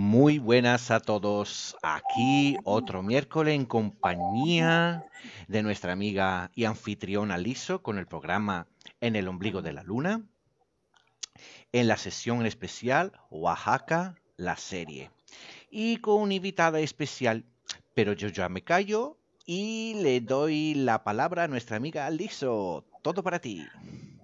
Muy buenas a todos. Aquí otro miércoles en compañía de nuestra amiga y anfitriona Liso con el programa En el ombligo de la luna. En la sesión especial Oaxaca, la serie. Y con una invitada especial. Pero yo ya me callo y le doy la palabra a nuestra amiga Liso. Todo para ti.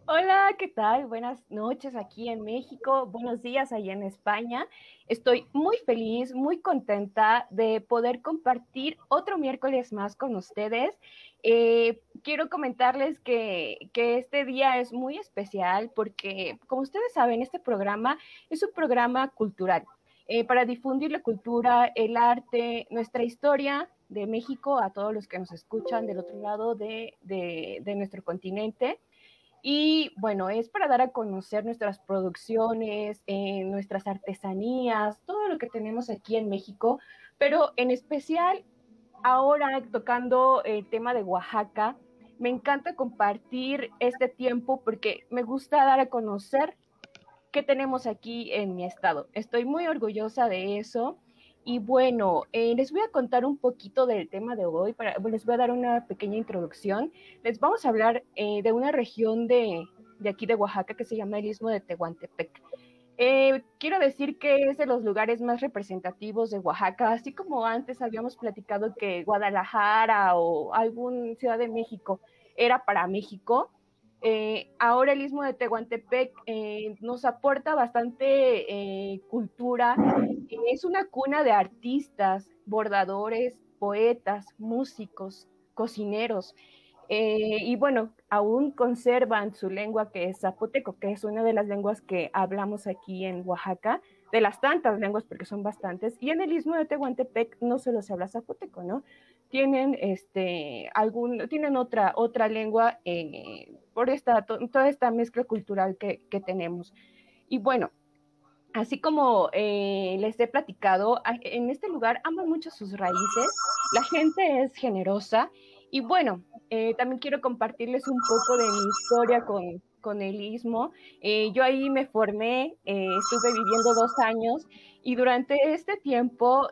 Hola, ¿qué tal? Buenas noches aquí en México, buenos días allá en España. Estoy muy feliz, muy contenta de poder compartir otro miércoles más con ustedes. Eh, quiero comentarles que, que, este día es muy especial porque, como ustedes saben, este programa es un programa cultural eh, para difundir la cultura, el arte, nuestra historia de México a todos los que nos escuchan del otro lado de, de, de nuestro continente. Y bueno, es para dar a conocer nuestras producciones, eh, nuestras artesanías, todo lo que tenemos aquí en México, pero en especial ahora tocando el tema de Oaxaca, me encanta compartir este tiempo porque me gusta dar a conocer qué tenemos aquí en mi estado. Estoy muy orgullosa de eso y bueno, eh, les voy a contar un poquito del tema de hoy, para, les voy a dar una pequeña introducción. Les vamos a hablar eh, de una región de, de, aquí de Oaxaca que se llama el Istmo de Tehuantepec. Eh, quiero decir que es de los lugares más representativos de Oaxaca, así como antes habíamos platicado que Guadalajara o algún Ciudad de México era para México. Eh, ahora el Istmo de Tehuantepec eh, nos aporta bastante eh, cultura. Es una cuna de artistas, bordadores, poetas, músicos, cocineros. y bueno, aún conservan su lengua que es zapoteco, que es una de las lenguas que hablamos aquí en Oaxaca, de las tantas lenguas, porque son bastantes. Y en el Istmo de Tehuantepec no solo se habla zapoteco, ¿no? tienen este algún tienen otra otra lengua por esta toda esta mezcla cultural que, que tenemos y bueno así como eh, les he platicado en este lugar aman mucho sus raíces la gente es generosa y bueno eh, también quiero compartirles un poco de mi historia con con el istmo. yo ahí me formé, estuve viviendo dos años y durante este tiempo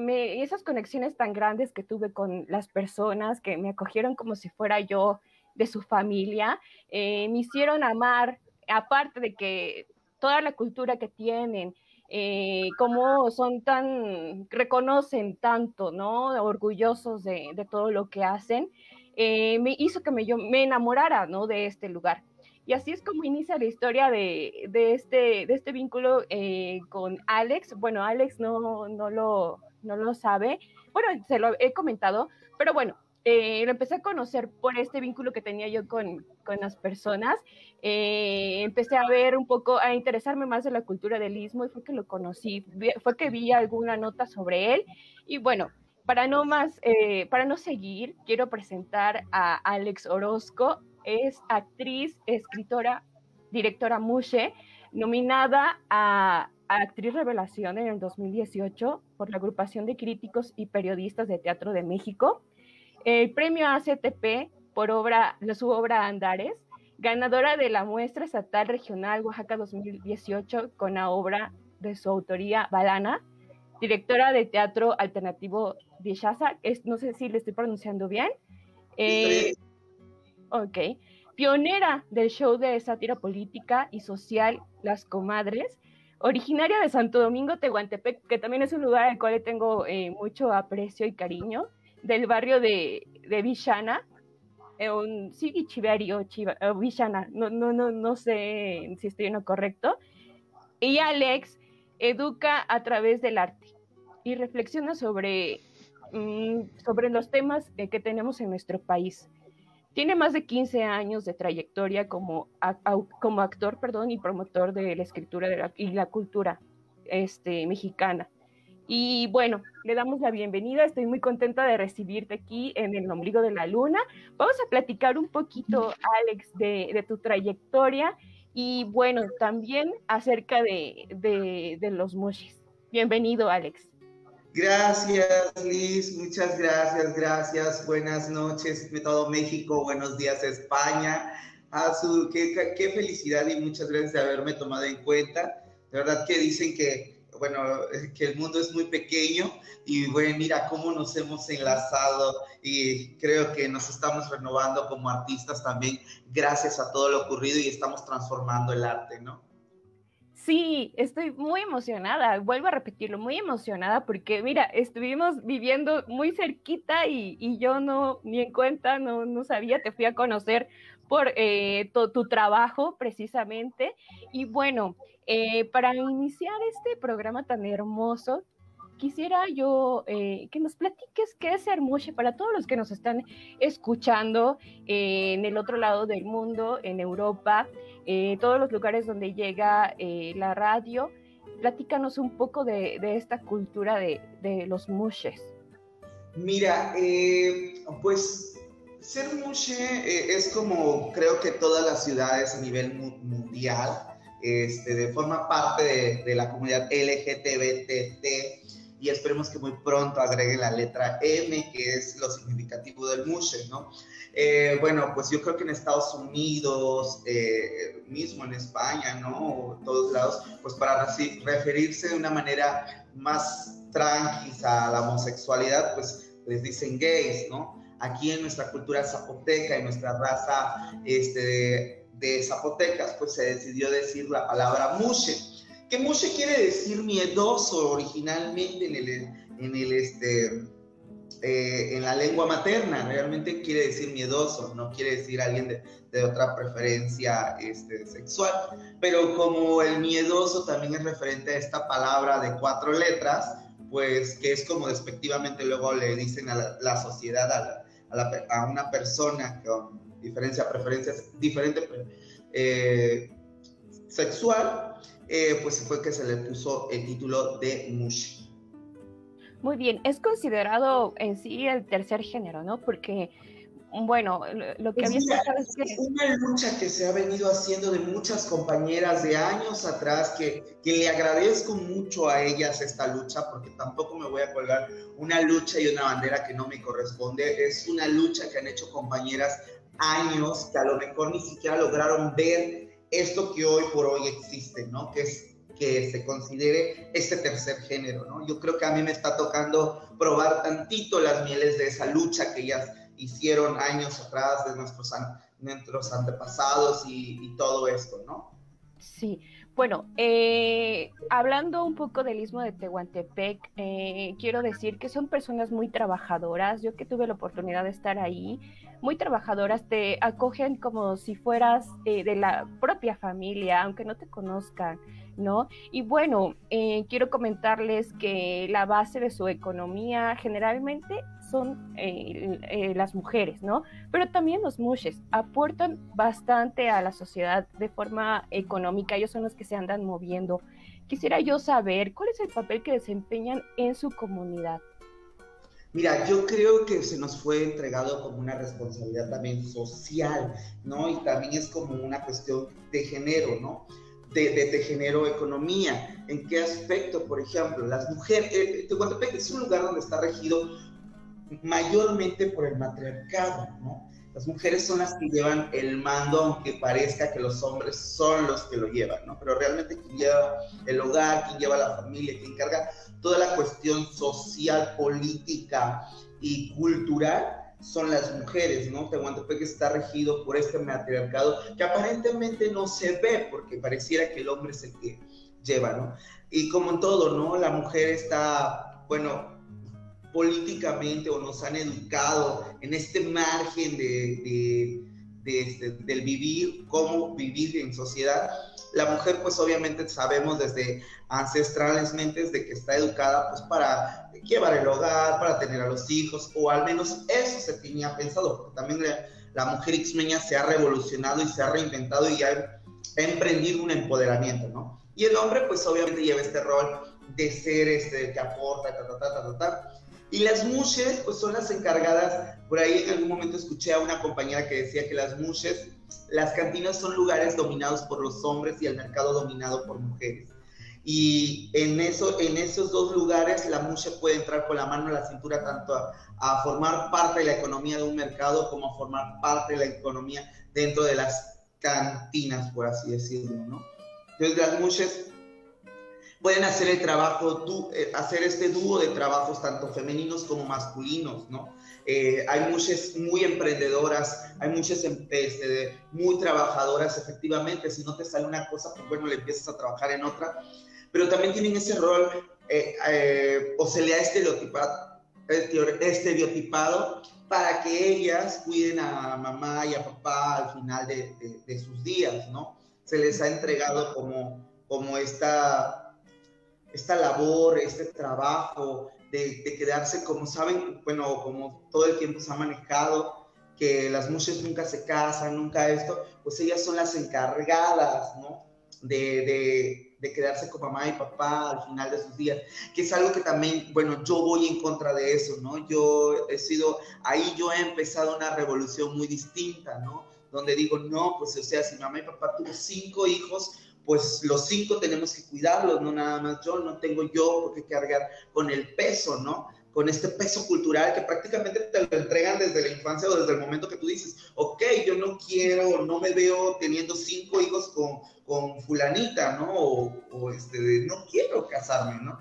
me, esas conexiones tan grandes que tuve con las personas que me acogieron como si fuera yo de su familia, eh, me hicieron amar, aparte de que toda la cultura que tienen, eh, cómo son tan, reconocen tanto, ¿no? Orgullosos de, de todo lo que hacen, eh, me hizo que me, yo me enamorara, ¿no? De este lugar. Y así es como inicia la historia de, de este, de este vínculo eh, con Alex. Bueno, Alex no, no, lo, no lo sabe. Bueno, se lo he comentado, pero bueno, eh, lo empecé a conocer por este vínculo que tenía yo con, con las personas. Eh, empecé a ver un poco, a interesarme más de la cultura del istmo y fue que lo conocí, fue que vi alguna nota sobre él. Y bueno, para no más, eh, para no seguir, quiero presentar a Alex Orozco. Es actriz, escritora, directora Mushe, nominada a Actriz Revelación en el 2018 por la Agrupación de Críticos y Periodistas de Teatro de México, el premio ACTP por obra, su obra Andares, ganadora de la muestra estatal regional Oaxaca 2018 con la obra de su autoría Balana, directora de teatro alternativo de Shaza, no sé si le estoy pronunciando bien. Eh, ok. Pionera del show de sátira política y social Las Comadres, originaria de Santo Domingo, Tehuantepec, que también es un lugar al cual tengo eh, mucho aprecio y cariño, del barrio de, de Villana, eh, un sí, Chiverio, uh, Villana, no, no, no, no sé si estoy en lo correcto. Y Alex educa a través del arte y reflexiona sobre, mm, sobre los temas eh, que tenemos en nuestro país. Tiene más de 15 años de trayectoria como, como actor perdón, y promotor de la escritura y la cultura este, mexicana. Y bueno, le damos la bienvenida. Estoy muy contenta de recibirte aquí en el ombligo de la luna. Vamos a platicar un poquito, Alex, de, tu trayectoria y bueno, también acerca de, de, los moshis. Bienvenido, Alex. Gracias, Liz. Muchas gracias, gracias. Buenas noches, todo México. Buenos días, España. A qué, qué, felicidad y muchas gracias de haberme tomado en cuenta. De verdad que dicen que bueno, que el mundo es muy pequeño y bueno, mira cómo nos hemos enlazado y creo que nos estamos renovando como artistas también gracias a todo lo ocurrido y estamos transformando el arte, ¿no? Sí, estoy muy emocionada, vuelvo a repetirlo, muy emocionada porque mira, estuvimos viviendo muy cerquita y, yo no, ni en cuenta, no, no sabía, te fui a conocer por eh, tu trabajo precisamente. Y bueno, eh, para iniciar este programa tan hermoso, quisiera yo eh, que nos platiques qué es Hermoshe para todos los que nos están escuchando en el otro lado del mundo, en Europa, todos los lugares donde llega la radio. Platícanos un poco de, esta cultura de, de los mushes. Mira, pues ser mushe eh, es como creo que todas las ciudades a nivel mundial, este, de forma parte de, la comunidad LGTBTT y esperemos que muy pronto agregue la letra M, que es lo significativo del mushe, ¿no? Eh, bueno, pues yo creo que en Estados Unidos, eh, mismo en España, ¿no? En todos lados, pues para referirse de una manera más tranquila a la homosexualidad, pues les dicen gays, ¿no? Aquí en nuestra cultura zapoteca, en nuestra raza este, de, zapotecas, pues se decidió decir la palabra mushe, que mushe quiere decir miedoso originalmente en el, en el este, eh, en la lengua materna, realmente quiere decir miedoso, no quiere decir alguien de, otra preferencia este, sexual, pero como el miedoso también es referente a esta palabra de cuatro letras, pues que es como despectivamente luego le dicen a la, la sociedad, a, a, una persona con diferencia, preferencias diferente eh, sexual, eh, pues fue que se le puso el título de Mushi. Muy bien, es considerado en sí el tercer género, ¿no? Porque bueno, lo que había es una lucha que se ha venido haciendo de muchas compañeras de años atrás, que, que le agradezco mucho a ellas esta lucha, porque tampoco me voy a colgar una lucha y una bandera que no me corresponde. Es una lucha que han hecho compañeras años que a lo mejor ni siquiera lograron ver esto que hoy por hoy existe, ¿no? Que es que se considere este tercer género, ¿no? Yo creo que a mí me está tocando probar tantito las mieles de esa lucha que ellas hicieron años atrás de nuestros, nuestros antepasados y, todo esto, ¿no? Sí, bueno, eh, hablando un poco del istmo de Tehuantepec, eh, quiero decir que son personas muy trabajadoras. Yo que tuve la oportunidad de estar ahí, muy trabajadoras, te acogen como si fueras eh, de la propia familia, aunque no te conozcan. ¿no? Y bueno, eh, quiero comentarles que la base de su economía generalmente son eh, eh, las mujeres, ¿no? Pero también los mushes aportan bastante a la sociedad de forma económica, ellos son los que se andan moviendo. Quisiera yo saber cuál es el papel que desempeñan en su comunidad. Mira, yo creo que se nos fue entregado como una responsabilidad también social, ¿no? Y también es como una cuestión de género, ¿no? de, de, género economía. ¿En qué aspecto? Por ejemplo, las mujeres, eh, Tehuantepec es un lugar donde está regido mayormente por el matriarcado, ¿no? Las mujeres son las que llevan el mando, aunque parezca que los hombres son los que lo llevan, ¿no? Pero realmente quien lleva el hogar, quien lleva la familia, quien carga toda la cuestión social, política y cultural, son las mujeres, ¿no? Tehuantepec está regido por este matriarcado que aparentemente no se ve porque pareciera que el hombre es el que lleva, ¿no? Y como en todo, ¿no? La mujer está, bueno, políticamente o nos han educado en este margen de, este, del vivir, cómo vivir en sociedad. La mujer, pues obviamente sabemos desde ancestralmente de que está educada pues para llevar el hogar, para tener a los hijos, o al menos eso se tenía pensado, porque también la, mujer xmeña se ha revolucionado y se ha reinventado y ha, emprendido un empoderamiento, ¿no? Y el hombre pues obviamente lleva este rol de ser este que aporta, ta, ta, ta, ta, ta, Y las mushes pues son las encargadas, por ahí en algún momento escuché a una compañera que decía que las mushes, las cantinas son lugares dominados por los hombres y el mercado dominado por mujeres. Y en, eso, en esos dos lugares la mushe puede entrar con la mano en la cintura tanto a, formar parte de la economía de un mercado como a formar parte de la economía dentro de las cantinas, por así decirlo, ¿no? Entonces las mushes pueden hacer el trabajo, eh, hacer este dúo de trabajos tanto femeninos como masculinos, ¿no? Eh, hay muchas muy emprendedoras, hay muchas este, muy trabajadoras, efectivamente, si no te sale una cosa, pues bueno, le empiezas a trabajar en otra, pero también tienen ese rol, eh, o se le ha estereotipado, estereotipado para que ellas cuiden a mamá y a papá al final de, de sus días, ¿no? Se les ha entregado como, como esta esta labor, este trabajo de, quedarse, como saben, bueno, como todo el tiempo se ha manejado, que las mujeres nunca se casan, nunca esto, pues ellas son las encargadas, ¿no? De, de, quedarse con mamá y papá al final de sus días, que es algo que también, bueno, yo voy en contra de eso, ¿no? Yo he sido, ahí yo he empezado una revolución muy distinta, ¿no? Donde digo, no, pues o sea, si mamá y papá tuvo cinco hijos, pues los cinco tenemos que cuidarlos, no nada más yo, no tengo yo por qué cargar con el peso, ¿no? Con este peso cultural que prácticamente te lo entregan desde la infancia o desde el momento que tú dices, ok, yo no quiero, no me veo teniendo cinco hijos con, con fulanita, ¿no? O, este, no quiero casarme, ¿no?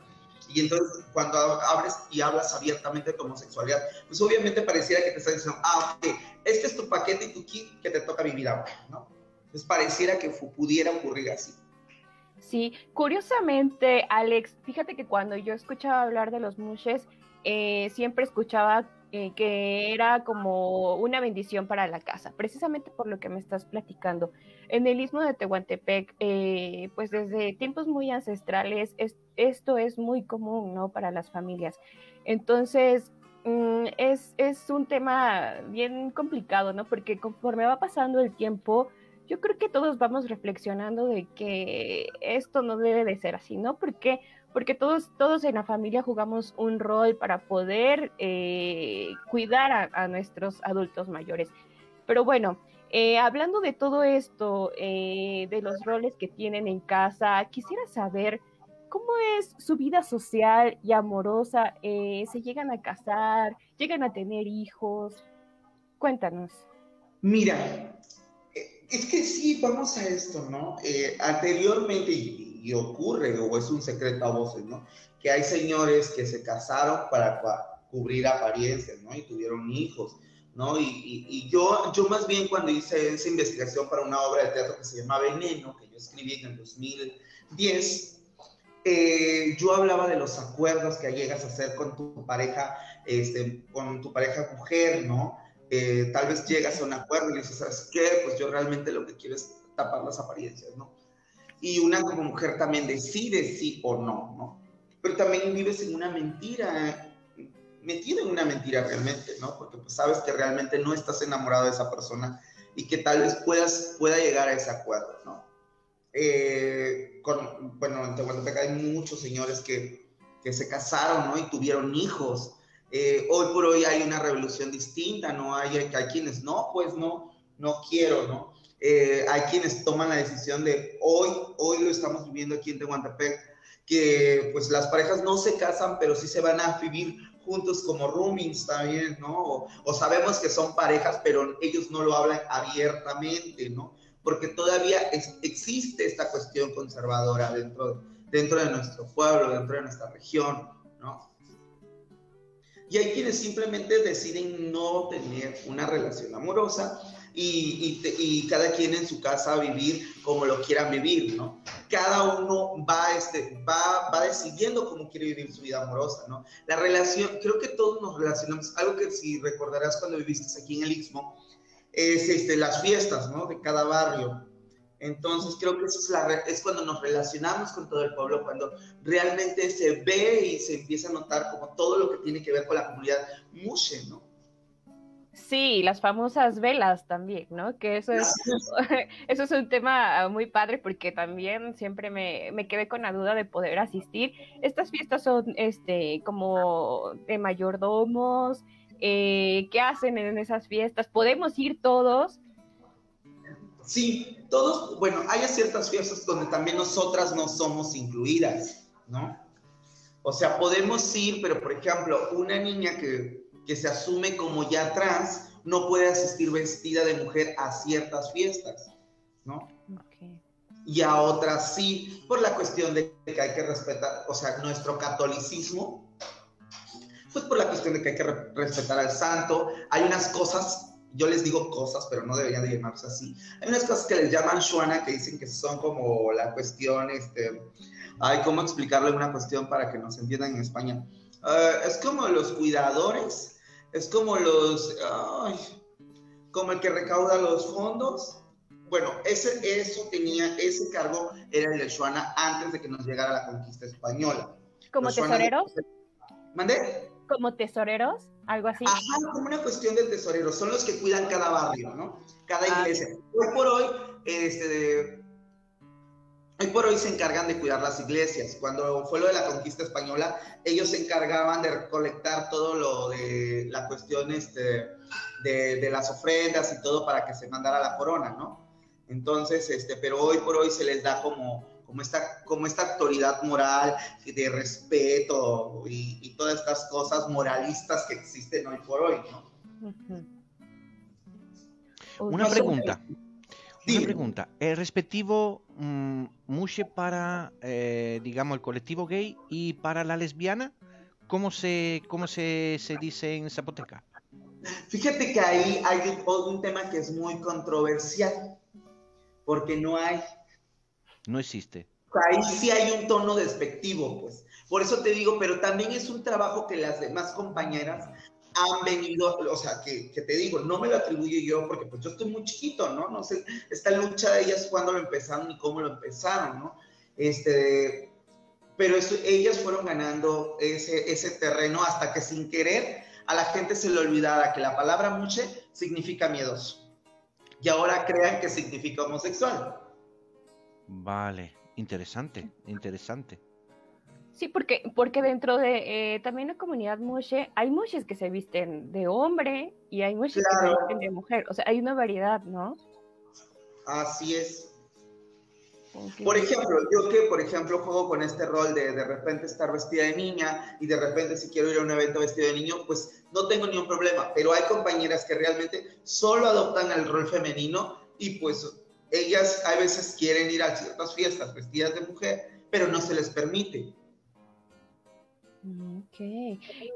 Y entonces cuando abres y hablas abiertamente de homosexualidad, pues obviamente pareciera que te están diciendo, ah, ok, este es tu paquete y tu kit que te toca vivir ahora, ¿no? Entonces pareciera que pudiera ocurrir así. Sí, curiosamente, Alex, fíjate que cuando yo escuchaba hablar de los mushes, eh, siempre escuchaba eh, que era como una bendición para la casa, precisamente por lo que me estás platicando. En el istmo de Tehuantepec, eh, pues desde tiempos muy ancestrales, esto es muy común, ¿no? Para las familias. Entonces, mm, es, es un tema bien complicado, ¿no? Porque conforme va pasando el tiempo, yo creo que todos vamos reflexionando de que esto no debe de ser así, ¿no? Porque porque todos, todos en la familia jugamos un rol para poder eh, cuidar a, nuestros adultos mayores. Pero bueno, eh, hablando de todo esto, eh, de los roles que tienen en casa, quisiera saber cómo es su vida social y amorosa. ¿Se llegan a casar? ¿Llegan a tener hijos? Cuéntanos. Mira, es que sí, vamos a esto, ¿no? Eh, anteriormente, y, ocurre, o es un secreto a voces, ¿no? Que hay señores que se casaron para cubrir apariencias, ¿no? Y tuvieron hijos, ¿no? Y, yo, yo más bien cuando hice esa investigación para una obra de teatro que se llama Veneno, que yo escribí en el 2010, eh, yo hablaba de los acuerdos que llegas a hacer con tu pareja, este, con tu pareja mujer, ¿no? Eh, tal vez llegas a un acuerdo y dices, ¿sabes qué? Pues yo realmente lo que quiero es tapar las apariencias, ¿no? Y una como mujer también decide sí o no, ¿no? Pero también vives en una mentira, metido en una mentira realmente, ¿no? Porque pues sabes que realmente no estás enamorado de esa persona y que tal vez puedas, pueda llegar a ese acuerdo, ¿no? Eh, con, bueno, en Tehuantepec hay muchos señores que, que se casaron, ¿no? Y tuvieron hijos, eh, hoy por hoy hay una revolución distinta, ¿no? Hay, hay, quienes no, pues no, no quiero, ¿no? Eh, hay quienes toman la decisión de hoy, hoy lo estamos viviendo aquí en Tehuantepec, que pues las parejas no se casan, pero sí se van a vivir juntos como roomings también, ¿no? O, sabemos que son parejas, pero ellos no lo hablan abiertamente, ¿no? Porque todavía existe esta cuestión conservadora dentro, dentro de nuestro pueblo, dentro de nuestra región, ¿no? Y hay quienes simplemente deciden no tener una relación amorosa y, y, cada quien en su casa vivir como lo quieran vivir, ¿no? Cada uno va, este, va, va decidiendo cómo quiere vivir su vida amorosa, ¿no? La relación, creo que todos nos relacionamos, algo que si recordarás cuando viviste aquí en el Istmo, es este, las fiestas, ¿no? De cada barrio. Entonces creo que eso es, la, es cuando nos relacionamos con todo el pueblo, cuando realmente se ve y se empieza a notar como todo lo que tiene que ver con la comunidad mushe, ¿no? Sí, las famosas velas también, ¿no? Que eso es, eso es un tema muy padre porque también siempre me, me, quedé con la duda de poder asistir. Estas fiestas son este como de mayordomos, eh, ¿qué hacen en esas fiestas? ¿Podemos ir todos? Sí, todos, bueno, hay ciertas fiestas donde también nosotras no somos incluidas, ¿no? O sea, podemos ir, pero por ejemplo, una niña que, que se asume como ya trans no puede asistir vestida de mujer a ciertas fiestas, ¿no? y a otras sí, por la cuestión de que hay que respetar, o sea, nuestro catolicismo, pues por la cuestión de que hay que respetar al santo. Hay unas cosas, yo les digo cosas, pero no deberían de llamarse así. Hay unas cosas que les llaman Shuana, que dicen que son como la cuestión, este, ay, ¿cómo explicarle una cuestión para que nos entiendan en España? Ah, es como los cuidadores, es como los, ay, como el que recauda los fondos, bueno, ese, eso tenía, ese cargo era el de Shuana antes de que nos llegara la conquista española. ¿Como tesoreros? ¿Mandé? ¿Como tesoreros? ¿Algo así? Ajá, como una cuestión de tesoreros. Son los que cuidan cada barrio, ¿no? Cada ah, iglesia. Hoy por hoy, este, hoy por hoy se encargan de cuidar las iglesias. Cuando fue lo de la conquista española, ellos se encargaban de recolectar todo lo de la cuestión este, de, de las ofrendas y todo para que se mandara la corona, ¿no? Entonces, este, pero hoy por hoy se les da como, como, esta, como esta autoridad moral de respeto y, todas estas cosas moralistas que existen hoy por hoy, ¿no? Una pregunta. Una pregunta. El respectivo mm, mushe para, eh, digamos, el colectivo gay y para la lesbiana, ¿cómo se, cómo se, se dice en Zapoteca? Fíjate que ahí hay un tema que es muy controversial porque no hay. No existe. Ahí sí hay un tono despectivo, pues. Por eso te digo, pero también es un trabajo que las demás compañeras han venido, o sea, que, te digo, no me lo atribuyo yo porque pues yo estoy muy chiquito, ¿no? No sé, esta lucha de ellas cuándo lo empezaron y cómo lo empezaron, ¿no? Este, pero eso, ellas fueron ganando ese, ese terreno hasta que sin querer a la gente se le olvidara que la palabra muche significa miedoso y ahora crean que significa homosexual. Vale, interesante, interesante. Sí, porque, porque dentro de eh, también la comunidad mushe hay mushes que se visten de hombre y hay mushes que se visten de mujer. O sea, hay una variedad, ¿no? Así es. Por ejemplo, yo que, por ejemplo, juego con este rol de de repente estar vestida de niña y de repente si quiero ir a un evento vestido de niño, pues no tengo ningún problema. Pero hay compañeras que realmente solo adoptan el rol femenino y pues ellas a veces quieren ir a ciertas fiestas vestidas de mujer, pero no se les permite. Ok.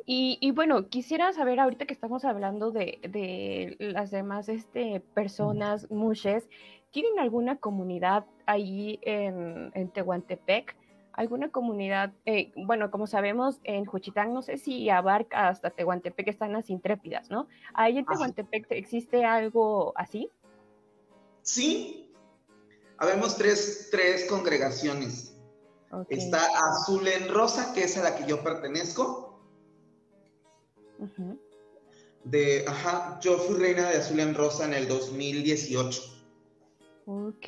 Y, bueno, quisiera saber ahorita que estamos hablando de, de las demás este, personas, mushes, ¿tienen alguna comunidad ahí en, Tehuantepec? ¿Alguna comunidad? Eh, bueno, como sabemos, en Juchitán, no sé si abarca hasta Tehuantepec, están las intrépidas, ¿no? ¿Ahí en Tehuantepec existe algo así? Sí. Habemos tres, tres congregaciones. Está Azul en Rosa, que es a la que yo pertenezco. De, ajá, yo fui reina de Azul en Rosa en el 2018. Ok.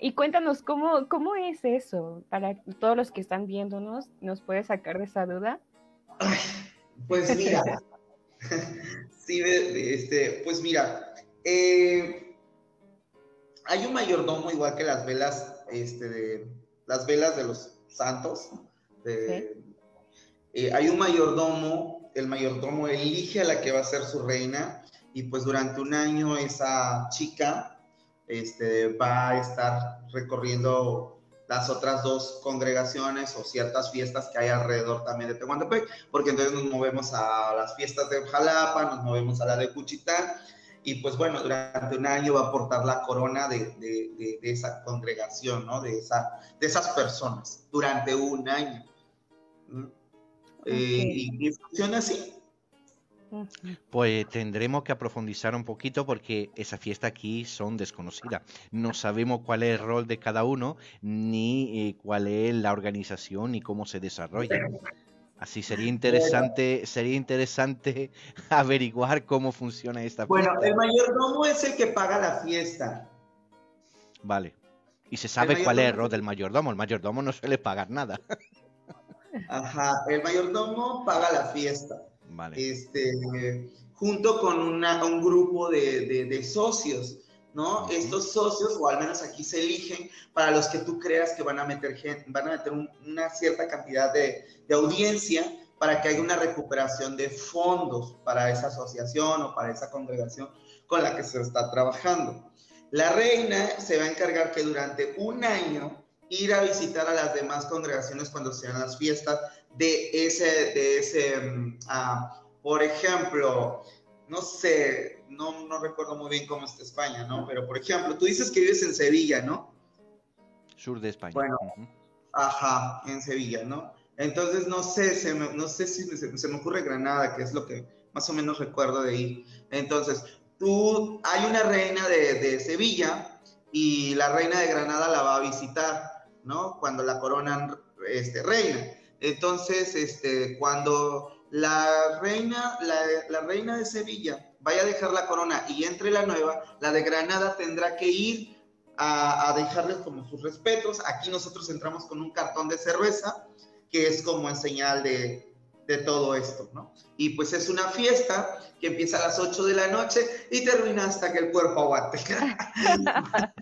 Y cuéntanos, ¿cómo, ¿cómo es eso? Para todos los que están viéndonos, ¿nos puedes sacar de esa duda? pues mira, sí, este, pues mira, eh, hay un mayordomo igual que las velas este, de, las velas de los santos. Eh, hay un mayordomo, el mayordomo elige a la que va a ser su reina y pues durante un año esa chica este, va a estar recorriendo las otras dos congregaciones o ciertas fiestas que hay alrededor también de Tehuantepec, porque entonces nos movemos a las fiestas de Jalapa, nos movemos a la de Cuchitán, y pues bueno, durante un año va a portar la corona de, esa congregación, ¿no? De, esa, de esas personas, durante un año. Eh, y, funciona así. Pues tendremos que profundizar un poquito porque esa fiesta aquí son desconocidas. No sabemos cuál es el rol de cada uno, ni eh, cuál es la organización, ni cómo se desarrolla. Así sería interesante, sería interesante averiguar cómo funciona esta Bueno, el mayordomo es el que paga la fiesta. Vale. Y se sabe cuál es el rol del mayordomo. El mayordomo no suele pagar nada. Ajá, el mayordomo paga la fiesta. Vale. Este, junto con un grupo de socios. ¿No? Estos socios, o al menos aquí se eligen para los que tú creas que van a meter, van a meter una cierta cantidad de, audiencia para que haya una recuperación de fondos para esa asociación o para esa congregación con la que se está trabajando. La reina se va a encargar que durante un año ir a visitar a las demás congregaciones cuando sean las fiestas de ese, de ese, mm, ah, por ejemplo, no sé, no, no recuerdo muy bien cómo está España, ¿no? Pero por ejemplo, tú dices que vives en Sevilla, ¿no? Sur de España. Bueno, ajá, en Sevilla, ¿no? Entonces, no sé, se me, no sé si se, me ocurre Granada, que es lo que más o menos recuerdo de ahí. Entonces, tú, hay una reina de, de Sevilla y la reina de Granada la va a visitar, ¿no? Cuando la coronan este, reina. Entonces, este, cuando la reina, la, la, reina de Sevilla vaya a dejar la corona y entre la nueva, la de Granada tendrá que ir a, a dejarles como sus respetos. Aquí nosotros entramos con un cartón de cerveza, que es como en señal de, de todo esto, ¿no? Y pues es una fiesta que empieza a las 8 de la noche y termina hasta que el cuerpo aguante.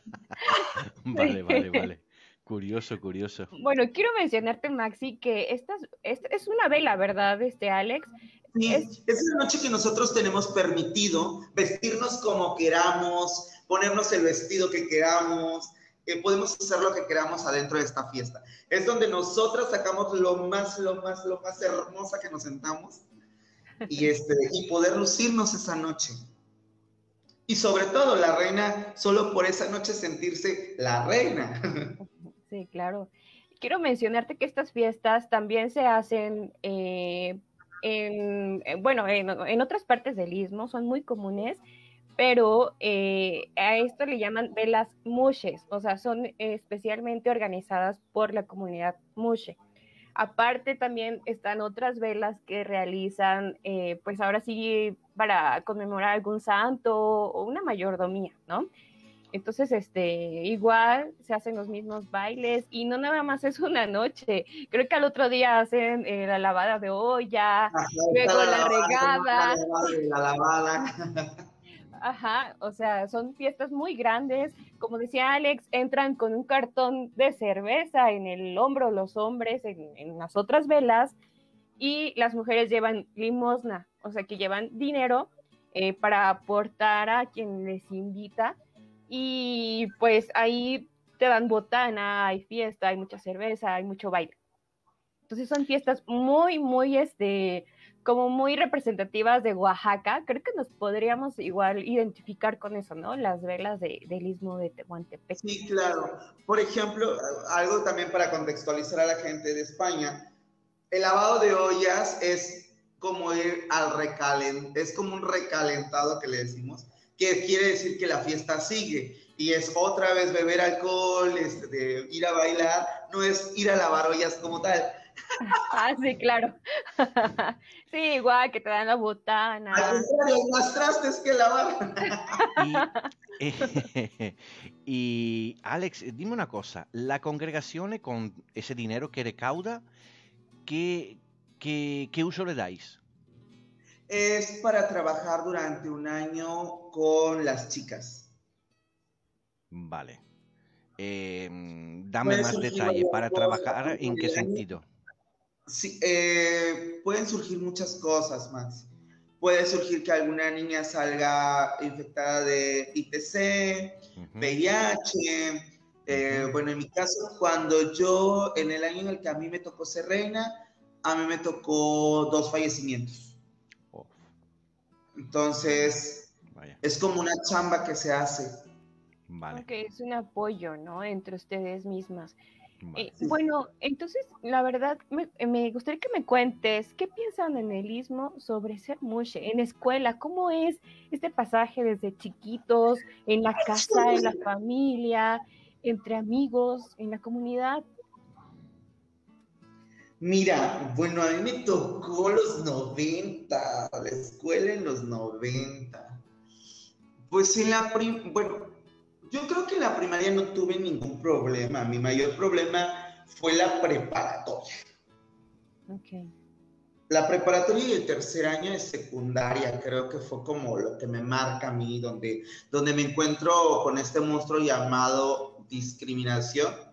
vale, vale, vale. Curioso, curioso. Bueno, quiero mencionarte, Maxi, que esta, es una vela, ¿verdad, este Alex? Sí, es... la noche que nosotros tenemos permitido vestirnos como queramos, ponernos el vestido que queramos, que podemos hacer lo que queramos adentro de esta fiesta. Es donde nosotras sacamos lo más, lo más, lo más hermosa que nos sentamos y, este, y poder lucirnos esa noche. Y sobre todo la reina, solo por esa noche sentirse la reina. Sí, claro. Quiero mencionarte que estas fiestas también se hacen eh, en, eh, bueno, en, otras partes del istmo, son muy comunes pero eh, a esto le llaman velas mushes, o sea, son especialmente organizadas por la comunidad mushe. Aparte también están otras velas que realizan, eh, pues ahora sí, para conmemorar algún santo o una mayordomía, ¿no? Entonces, este, igual se hacen los mismos bailes y no nada más es una noche. Creo que al otro día hacen eh, la lavada de olla, luego la, la regada. La lavada. Ajá, o sea, son fiestas muy grandes. Como decía Alex, entran con un cartón de cerveza en el hombro los hombres, en, las otras velas, y las mujeres llevan limosna, o sea, que llevan dinero eh, para aportar a quien les invita. Y pues ahí te dan botana, hay fiesta, hay mucha cerveza, hay mucho baile. Entonces son fiestas muy, muy, este, como muy representativas de Oaxaca, creo que nos podríamos igual identificar con eso, ¿no? Las velas de, del istmo de Tehuantepec. Sí, claro. Por ejemplo, algo también para contextualizar a la gente de España, el lavado de ollas es como ir al recalent, es como un recalentado que le decimos, que quiere decir que la fiesta sigue y es otra vez beber alcohol, este, ir a bailar, no es ir a lavar ollas como tal Ah, sí, claro. Sí, igual que te dan la botana. más trastes que lavar. Y, y, Alex, dime una cosa, la congregación con ese dinero que recauda, ¿qué, qué, qué uso le dais? Es para trabajar durante un año con las chicas. Vale. Eh, dame más detalle. ¿Para trabajar en qué sentido? Sí, eh, pueden surgir muchas cosas, Max. Puede surgir que alguna niña salga infectada de ITC, VIH. Eh, bueno, en mi caso, cuando yo, en el año en el que a mí me tocó ser reina, a mí me tocó dos fallecimientos. Entonces, es como una chamba que se hace. Vale. Que es un apoyo, ¿no? Entre ustedes mismas. Eh, bueno, entonces, la verdad, me, gustaría que me cuentes qué piensan en el istmo sobre ser mushe en escuela. ¿Cómo es este pasaje desde chiquitos, en la casa, en la familia, entre amigos, en la comunidad? Mira, bueno, a mí me tocó los 90, la escuela en los 90. Pues en la, bueno, yo creo que en la primaria no tuve ningún problema. Mi mayor problema fue la preparatoria. Okay. La preparatoria y el tercer año de secundaria creo que fue como lo que me marca a mí, donde, donde me encuentro con este monstruo llamado discriminación.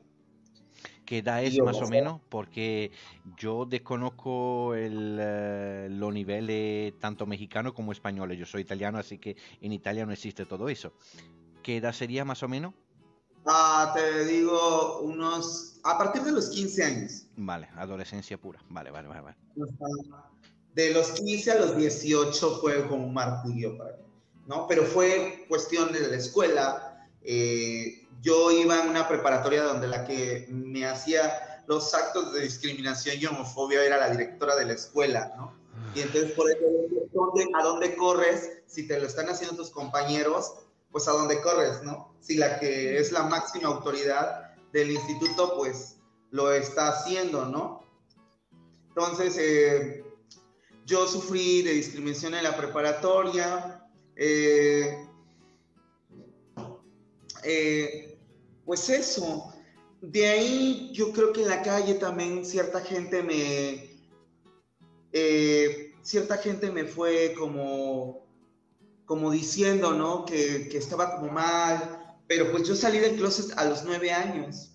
¿Qué edad es más o menos? Porque yo desconozco el, eh, los niveles tanto mexicanos como españoles. Yo soy italiano, así que en Italia no existe todo eso. ¿Qué edad sería más o menos? Ah, te digo, unos. A partir de los 15 años. Vale, adolescencia pura. Vale, vale, vale. vale. De los 15 a los 18 fue como un martirio para mí, ¿no? Pero fue cuestión de la escuela. Eh, yo iba en una preparatoria donde la que me hacía los actos de discriminación y homofobia era la directora de la escuela, ¿no? Y entonces, por eso, ¿a dónde corres? Si te lo están haciendo tus compañeros, pues a dónde corres, ¿no? Si la que es la máxima autoridad del instituto, pues lo está haciendo, ¿no? Entonces, eh, yo sufrí de discriminación en la preparatoria. Eh, eh, pues eso. De ahí yo creo que en la calle también cierta gente me... cierta gente me fue como como diciendo, ¿no? Que, que, estaba como mal, pero pues yo salí del closet a los nueve años.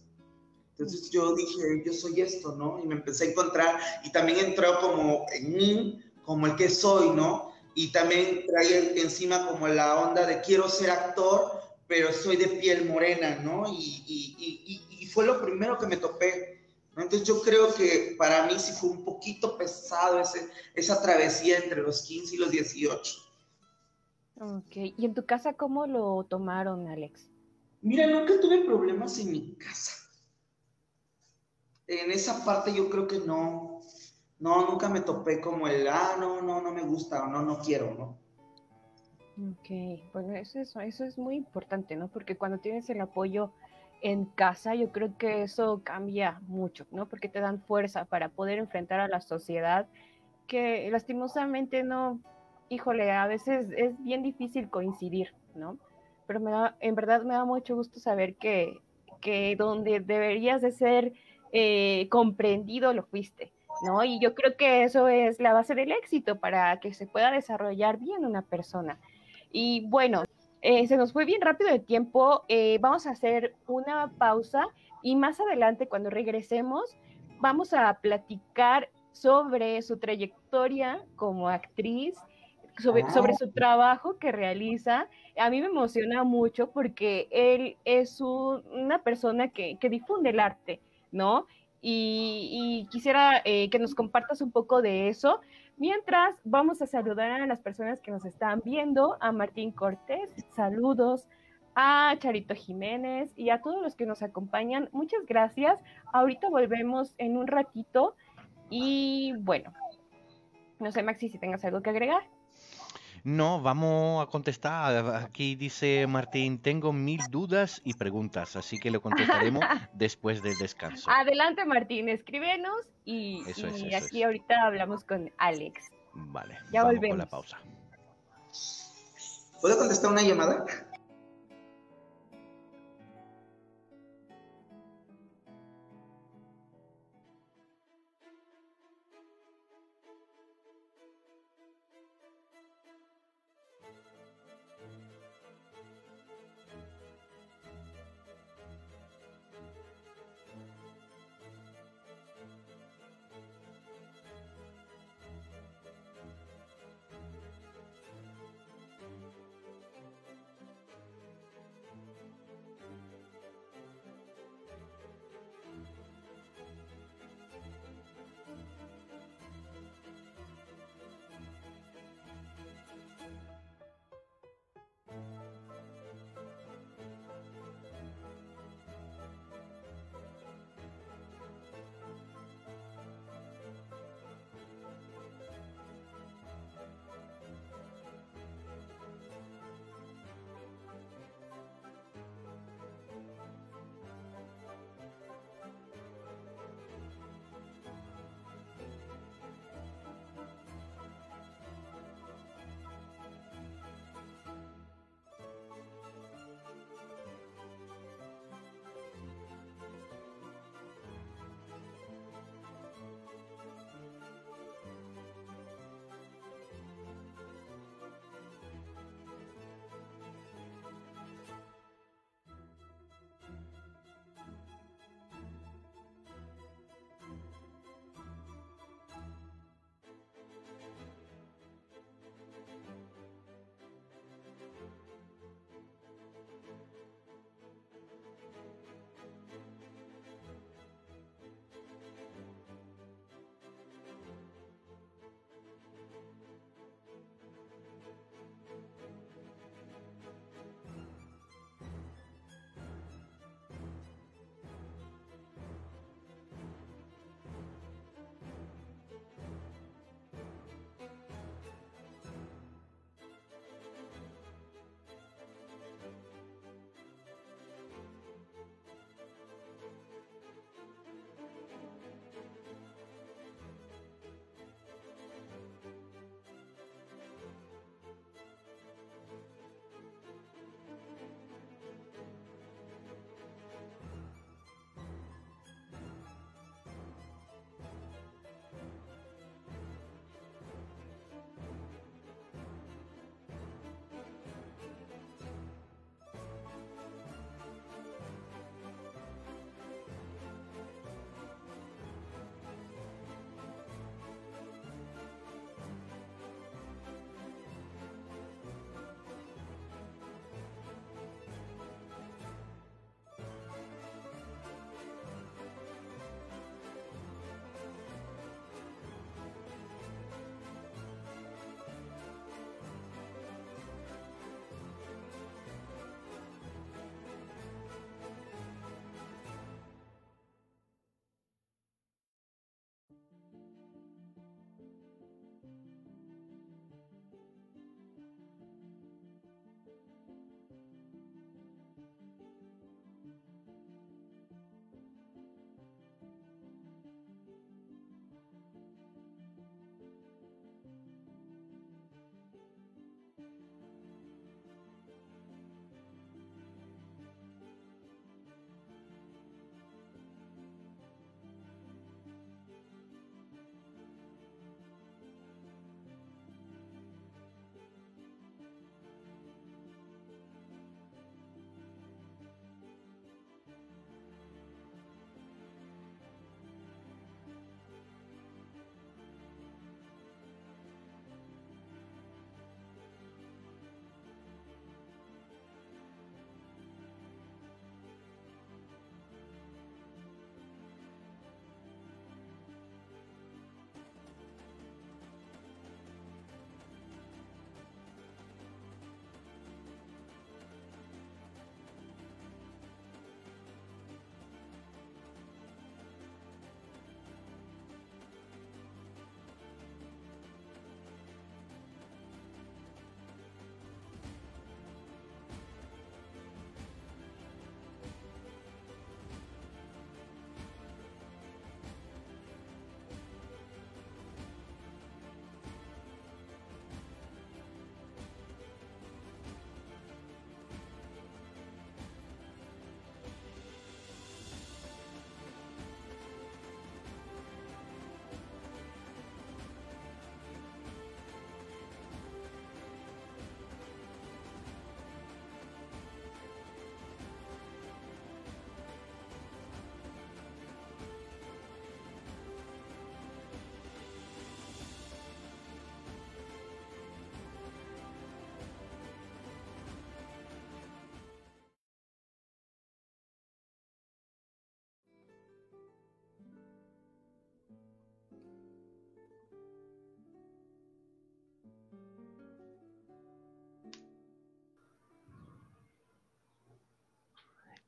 Entonces yo dije, yo soy esto, ¿no? Y me empecé a encontrar y también entró como en mí, como el que soy, ¿no? Y también traía encima como la onda de quiero ser actor, pero soy de piel morena, ¿no? Y, y, y, y fue lo primero que me topé. Entonces yo creo que para mí sí fue un poquito pesado ese, esa travesía entre los 15 y los 18. Ok, ¿y en tu casa cómo lo tomaron, Alex? Mira, nunca tuve problemas en mi casa. En esa parte yo creo que no, no, nunca me topé como el, ah, no, no, no me gusta o no, no quiero, ¿no? Ok, bueno, eso es, eso es muy importante, ¿no? Porque cuando tienes el apoyo en casa, yo creo que eso cambia mucho, ¿no? Porque te dan fuerza para poder enfrentar a la sociedad que lastimosamente no, híjole, a veces es bien difícil coincidir, ¿no? Pero me da, en verdad me da mucho gusto saber que, que donde deberías de ser eh, comprendido lo fuiste, ¿no? Y yo creo que eso es la base del éxito para que se pueda desarrollar bien una persona. Y bueno, eh, se nos fue bien rápido el tiempo, eh, vamos a hacer una pausa y más adelante cuando regresemos vamos a platicar sobre su trayectoria como actriz, sobre, sobre, su trabajo que realiza. A mí me emociona mucho porque él es una persona que, que, difunde el arte, ¿no? Y, y quisiera eh, que nos compartas un poco de eso. Mientras, vamos a saludar a las personas que nos están viendo, a Martín Cortés, saludos, a Charito Jiménez y a todos los que nos acompañan. Muchas gracias. Ahorita volvemos en un ratito y bueno, no sé Maxi si tengas algo que agregar. No, vamos a contestar. Aquí dice Martín, tengo mil dudas y preguntas, así que lo contestaremos después del descanso. Adelante Martín, escríbenos y, y aquí ahorita hablamos con Alex. Vale, ya vamos volvemos. con la pausa. ¿Puedo contestar una llamada?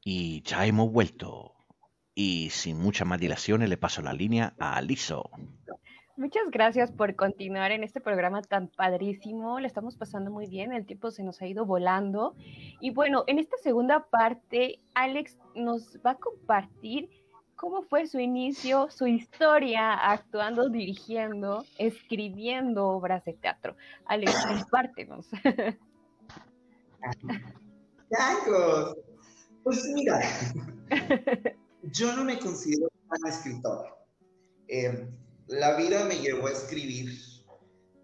Y ya hemos vuelto. Y sin muchas más dilaciones le paso la línea a Aliso. Muchas gracias por continuar en este programa tan padrísimo. Le estamos pasando muy bien, el tiempo se nos ha ido volando. Y bueno, en esta segunda parte, Alex nos va a compartir cómo fue su inicio, su historia actuando, dirigiendo, escribiendo obras de teatro. Alex, compártenos. Carlos, pues mira, yo no me considero una escritora. Eh, la vida me llevó a escribir.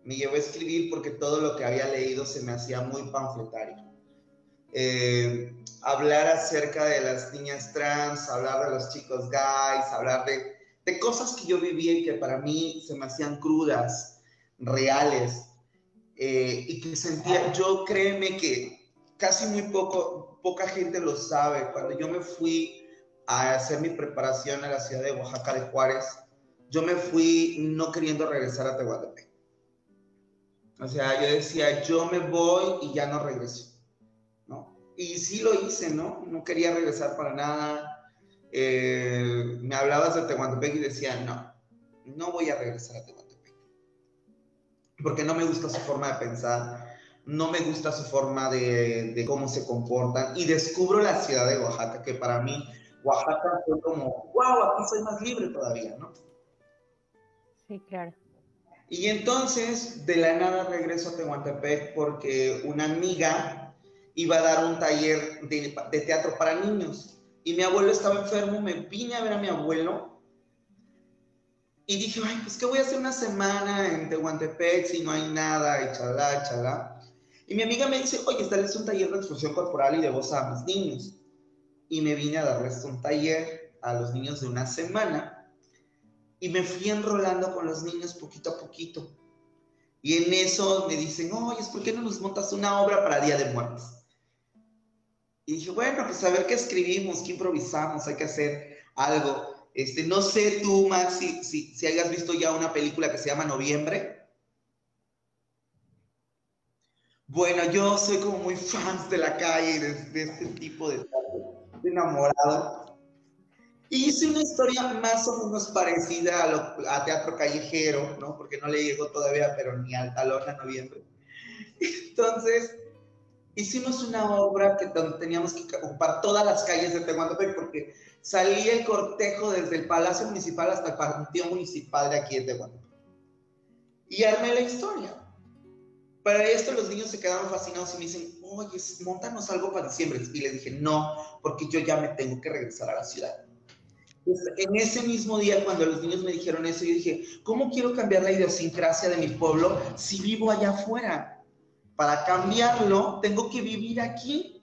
Me llevó a escribir porque todo lo que había leído se me hacía muy panfletario. Eh, hablar acerca de las niñas trans, hablar de los chicos gays, hablar de, de cosas que yo vivía y que para mí se me hacían crudas, reales, eh, y que sentía, yo créeme que casi muy poco, poca gente lo sabe. Cuando yo me fui a hacer mi preparación a la ciudad de Oaxaca de Juárez, yo me fui no queriendo regresar a Tehuantepec. O sea, yo decía, yo me voy y ya no regreso, ¿no? Y sí lo hice, ¿no? No quería regresar para nada. Eh, me hablabas de Tehuantepec y decía, no, no voy a regresar a Tehuantepec. Porque no me gusta su forma de pensar, no me gusta su forma de, de cómo se comportan. Y descubro la ciudad de Oaxaca, que para mí Oaxaca fue como, wow, aquí soy más libre todavía, ¿no? Sí, claro. Y entonces, de la nada regreso a Tehuantepec porque una amiga iba a dar un taller de, de, teatro para niños. Y mi abuelo estaba enfermo, me vine a ver a mi abuelo. Y dije, ay, pues, ¿qué voy a hacer una semana en Tehuantepec si no hay nada? Y chalá, chalá. Y mi amiga me dice, oye, es un taller de expresión corporal y de voz a mis niños. Y me vine a darles un taller a los niños de una semana y me fui enrolando con los niños poquito a poquito. Y en eso me dicen, oye, ¿por qué no nos montas una obra para Día de Muertos? Y dije, bueno, pues a ver qué escribimos, qué improvisamos, hay que hacer algo. Este, no sé tú, Max, si, si, si hayas visto ya una película que se llama Noviembre. Bueno, yo soy como muy fan de la calle, de, de este tipo de, enamorado. Y hice una historia más o menos parecida a, lo, a, teatro callejero, ¿no? Porque no le llegó todavía, pero ni al talón a noviembre. Entonces, hicimos una obra que teníamos que ocupar todas las calles de Tehuantepec, porque salía el cortejo desde el Palacio Municipal hasta el Panteón Municipal de aquí de Tehuantepec. Y armé la historia. Para esto los niños se quedaron fascinados y me dicen, oye, montanos algo para diciembre. Y les dije, no, porque yo ya me tengo que regresar a la ciudad. Pues, en ese mismo día, cuando los niños me dijeron eso, yo dije, ¿cómo quiero cambiar la idiosincrasia de mi pueblo si vivo allá afuera? Para cambiarlo, tengo que vivir aquí.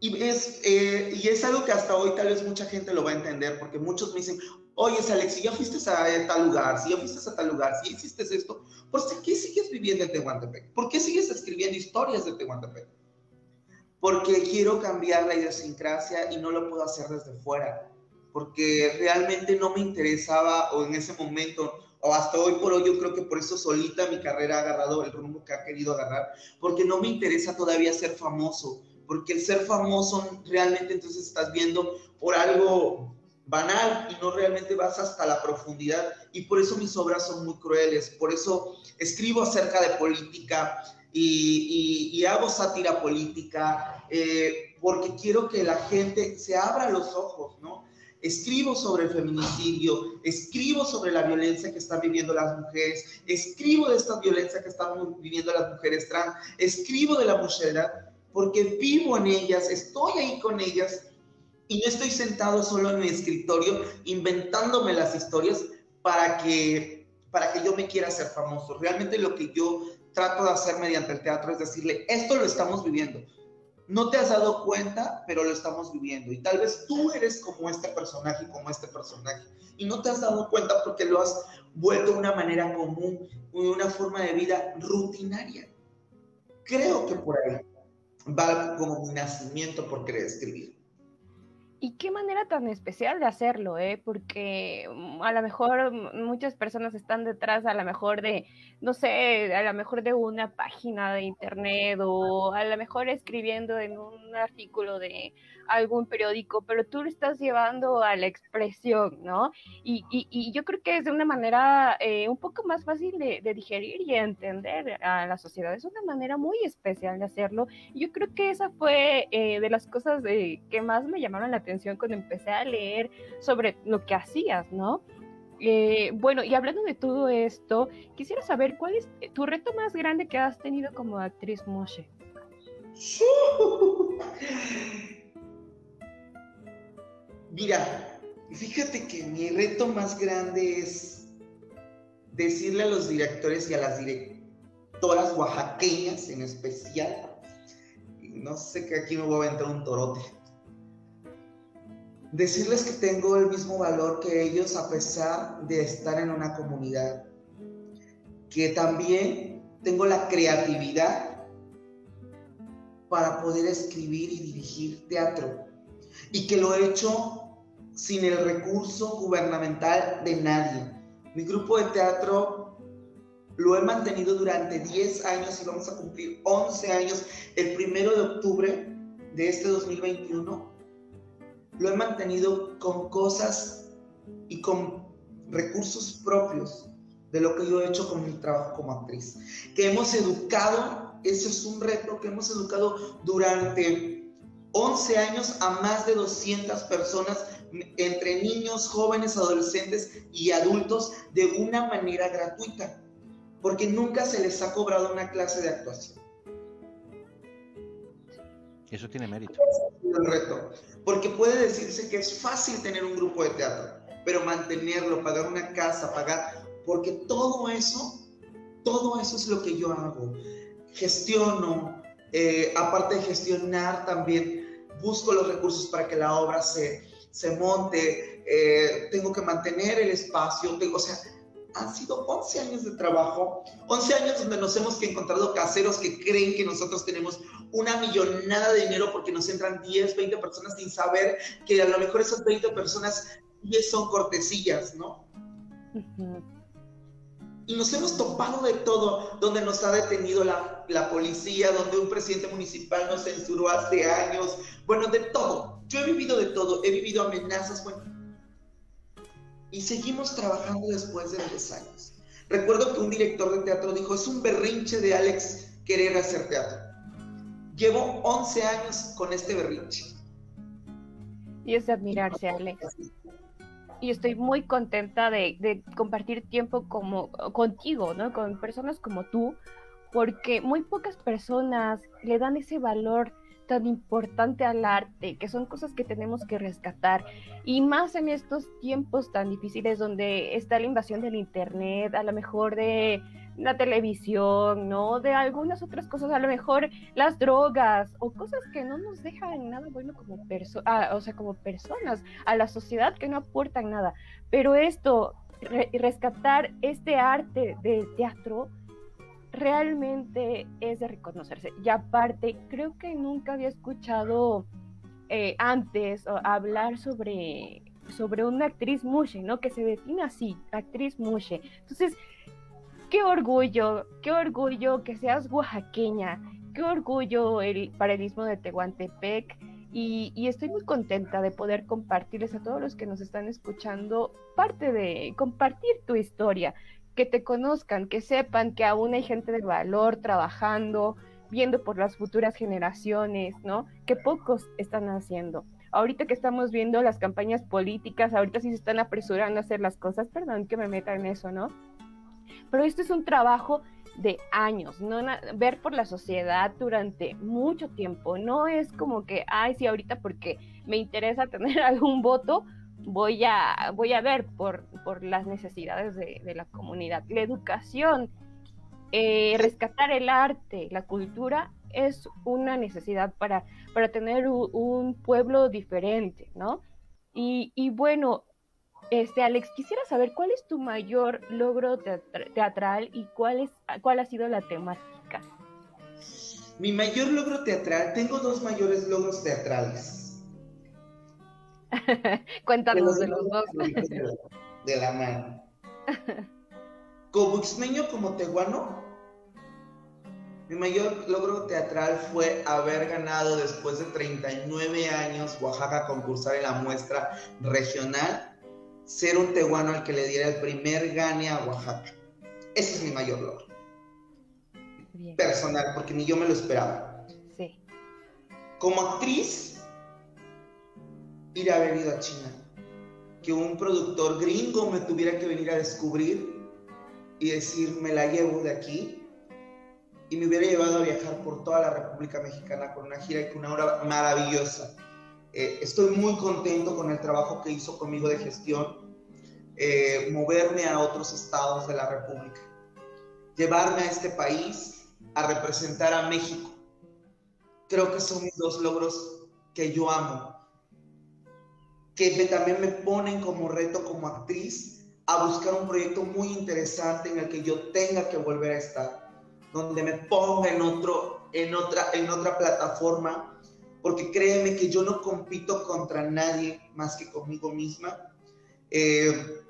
Y es, eh, y es algo que hasta hoy tal vez mucha gente lo va a entender, porque muchos me dicen, oye, Alex, si ya fuiste a tal lugar, si ya fuiste a tal lugar, si hiciste esto, ¿por qué sigues viviendo en Tehuantepec? ¿Por qué sigues escribiendo historias de Tehuantepec? Porque quiero cambiar la idiosincrasia y no lo puedo hacer desde fuera porque realmente no me interesaba o en ese momento o hasta hoy por hoy yo creo que por eso solita mi carrera ha agarrado el rumbo que ha querido agarrar, porque no me interesa todavía ser famoso, porque el ser famoso realmente entonces estás viendo por algo banal y no realmente vas hasta la profundidad y por eso mis obras son muy crueles, por eso escribo acerca de política y, y, y hago sátira política, eh, porque quiero que la gente se abra los ojos, ¿no? escribo sobre el feminicidio, escribo sobre la violencia que están viviendo las mujeres, escribo de esta violencia que están viviendo las mujeres trans, escribo de la mujer, porque vivo en ellas, estoy ahí con ellas y no estoy sentado solo en mi escritorio inventándome las historias para que, para que yo me quiera hacer famoso. Realmente lo que yo trato de hacer mediante el teatro es decirle, esto lo estamos viviendo no te has dado cuenta, pero lo estamos viviendo. Y tal vez tú eres como este personaje, como este personaje. Y no te has dado cuenta porque lo has vuelto una manera común, una forma de vida rutinaria. Creo que por ahí va como mi nacimiento por querer escribir. Y qué manera tan especial de hacerlo, ¿eh? Porque mm, a lo mejor muchas personas están detrás, a lo mejor de, no sé, a lo mejor de una página de internet o a lo mejor escribiendo en un artículo de algún periódico, pero tú lo estás llevando a la expresión, ¿no? Y, y, yo creo que es de una manera eh, un poco más fácil de, digerir y entender a la sociedad. Es una manera muy especial de hacerlo. Yo creo que esa fue eh, de las cosas eh, que más me llamaron la atención cuando empecé a leer sobre lo que hacías, ¿no? bueno, y hablando de todo esto, quisiera saber cuál es tu reto más grande que has tenido como actriz Moshe. Mira, fíjate que mi reto más grande es decirle a los directores y a las directoras oaxaqueñas en especial, no sé que aquí me voy a aventar un torote, decirles que tengo el mismo valor que ellos a pesar de estar en una comunidad, que también tengo la creatividad para poder escribir y dirigir teatro y que lo he hecho sin el recurso gubernamental de nadie. Mi grupo de teatro lo he mantenido durante 10 años y vamos a cumplir 11 años el primero de octubre de este 2021. Lo he mantenido con cosas y con recursos propios de lo que yo he hecho con mi trabajo como actriz. Que hemos educado, ese es un reto que hemos educado durante 11 años a más de 200 personas entre niños, jóvenes, adolescentes y adultos de una manera gratuita, porque nunca se les ha cobrado una clase de actuación. Eso tiene mérito. el reto, porque puede decirse que es fácil tener un grupo de teatro, pero mantenerlo, pagar una casa, pagar, porque todo eso, todo eso es lo que yo hago. Gestiono, eh, aparte de gestionar también, busco los recursos para que la obra se, se monte, eh, tengo que mantener el espacio, o sea, han sido 11 años de trabajo, 11 años donde nos hemos encontrado caseros que creen que nosotros tenemos una millonada de dinero porque nos entran 10, 20 personas sin saber que a lo mejor esas 20 personas 10 son cortesías, ¿no? Y nos hemos topado de todo, donde nos ha detenido la, la, policía, donde un presidente municipal nos censuró hace años, bueno, de todo. Yo he vivido de todo, he vivido amenazas, bueno. Y seguimos trabajando después de 10 años. Recuerdo que un director de teatro dijo, es un berrinche de Alex querer hacer teatro. Llevo 11 años con este berrinche. Y es de admirarse, Alex y estoy muy contenta de, compartir tiempo como contigo, ¿no? Con personas como tú, porque muy pocas personas le dan ese valor tan importante al arte, que son cosas que tenemos que rescatar. Y más en estos tiempos tan difíciles donde está la invasión del Internet, a lo mejor de la televisión, ¿no? De algunas otras cosas, a lo mejor las drogas o cosas que no nos dejan nada bueno como personas, ah, o sea, como personas, a la sociedad que no aportan nada. Pero esto, rescatar este arte del teatro, realmente es de reconocerse. Y aparte, creo que nunca había escuchado eh, antes hablar sobre, sobre una actriz mushe, ¿no? Que se define así, actriz mushe. Entonces, qué orgullo, qué orgullo que seas oaxaqueña, qué orgullo el parelismo de Tehuantepec. Y, y, estoy muy contenta de poder compartirles a todos los que nos están escuchando parte de compartir tu historia, que te conozcan, que sepan que aún hay gente de valor trabajando, viendo por las futuras generaciones, ¿no? Que pocos están haciendo. Ahorita que estamos viendo las campañas políticas, ahorita sí se están apresurando a hacer las cosas, perdón que me meta en eso, ¿no? Pero esto es un trabajo de años, no ver por la sociedad durante mucho tiempo. No es como que, ay, sí, ahorita porque me interesa tener algún voto, voy a, voy a ver por, por las necesidades de, la comunidad. La educación, eh, rescatar el arte, la cultura, es una necesidad para, para tener un, pueblo diferente, ¿no? Y, y bueno, este, Alex, quisiera saber cuál es tu mayor logro teatral y cuál, es, cuál ha sido la temática. Mi mayor logro teatral, tengo dos mayores logros teatrales. Cuéntanos de los dos. De la mano. Como exmeño, como tehuano, mi mayor logro teatral fue haber ganado después de 39 años Oaxaca concursar en la muestra regional, ser un tehuano al que le diera el primer gane a Oaxaca. Ese es mi mayor logro. Personal, porque ni yo me lo esperaba. Sí. Como actriz, ir a haber ido a China. Que un productor gringo me tuviera que venir a descubrir y decir, me la llevo de aquí. Y me hubiera llevado a viajar por toda la República Mexicana con una gira y con una hora maravillosa. Eh, estoy muy contento con el trabajo que hizo conmigo de gestión, eh, moverme a otros estados de la República, llevarme a este país a representar a México. Creo que son mis dos logros que yo amo, que también me ponen como reto como actriz a buscar un proyecto muy interesante en el que yo tenga que volver a estar, donde me ponga en, otro, en, otra, en otra plataforma, porque créeme que yo no compito contra nadie más que conmigo misma. Eh,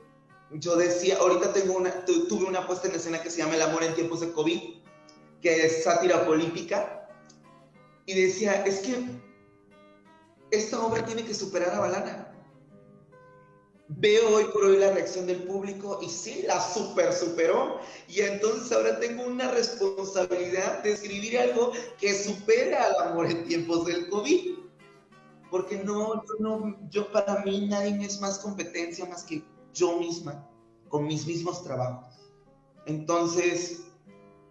yo decía, ahorita tengo una, tuve una puesta en escena que se llama El amor en tiempos de COVID, que es sátira política, y decía, es que esta obra tiene que superar a Balana. Veo hoy por hoy la reacción del público y sí, la super superó. Y entonces ahora tengo una responsabilidad de escribir algo que supera al amor en tiempos del COVID. Porque no, yo, no, yo para mí nadie es más competencia más que yo misma, con mis mismos trabajos. Entonces,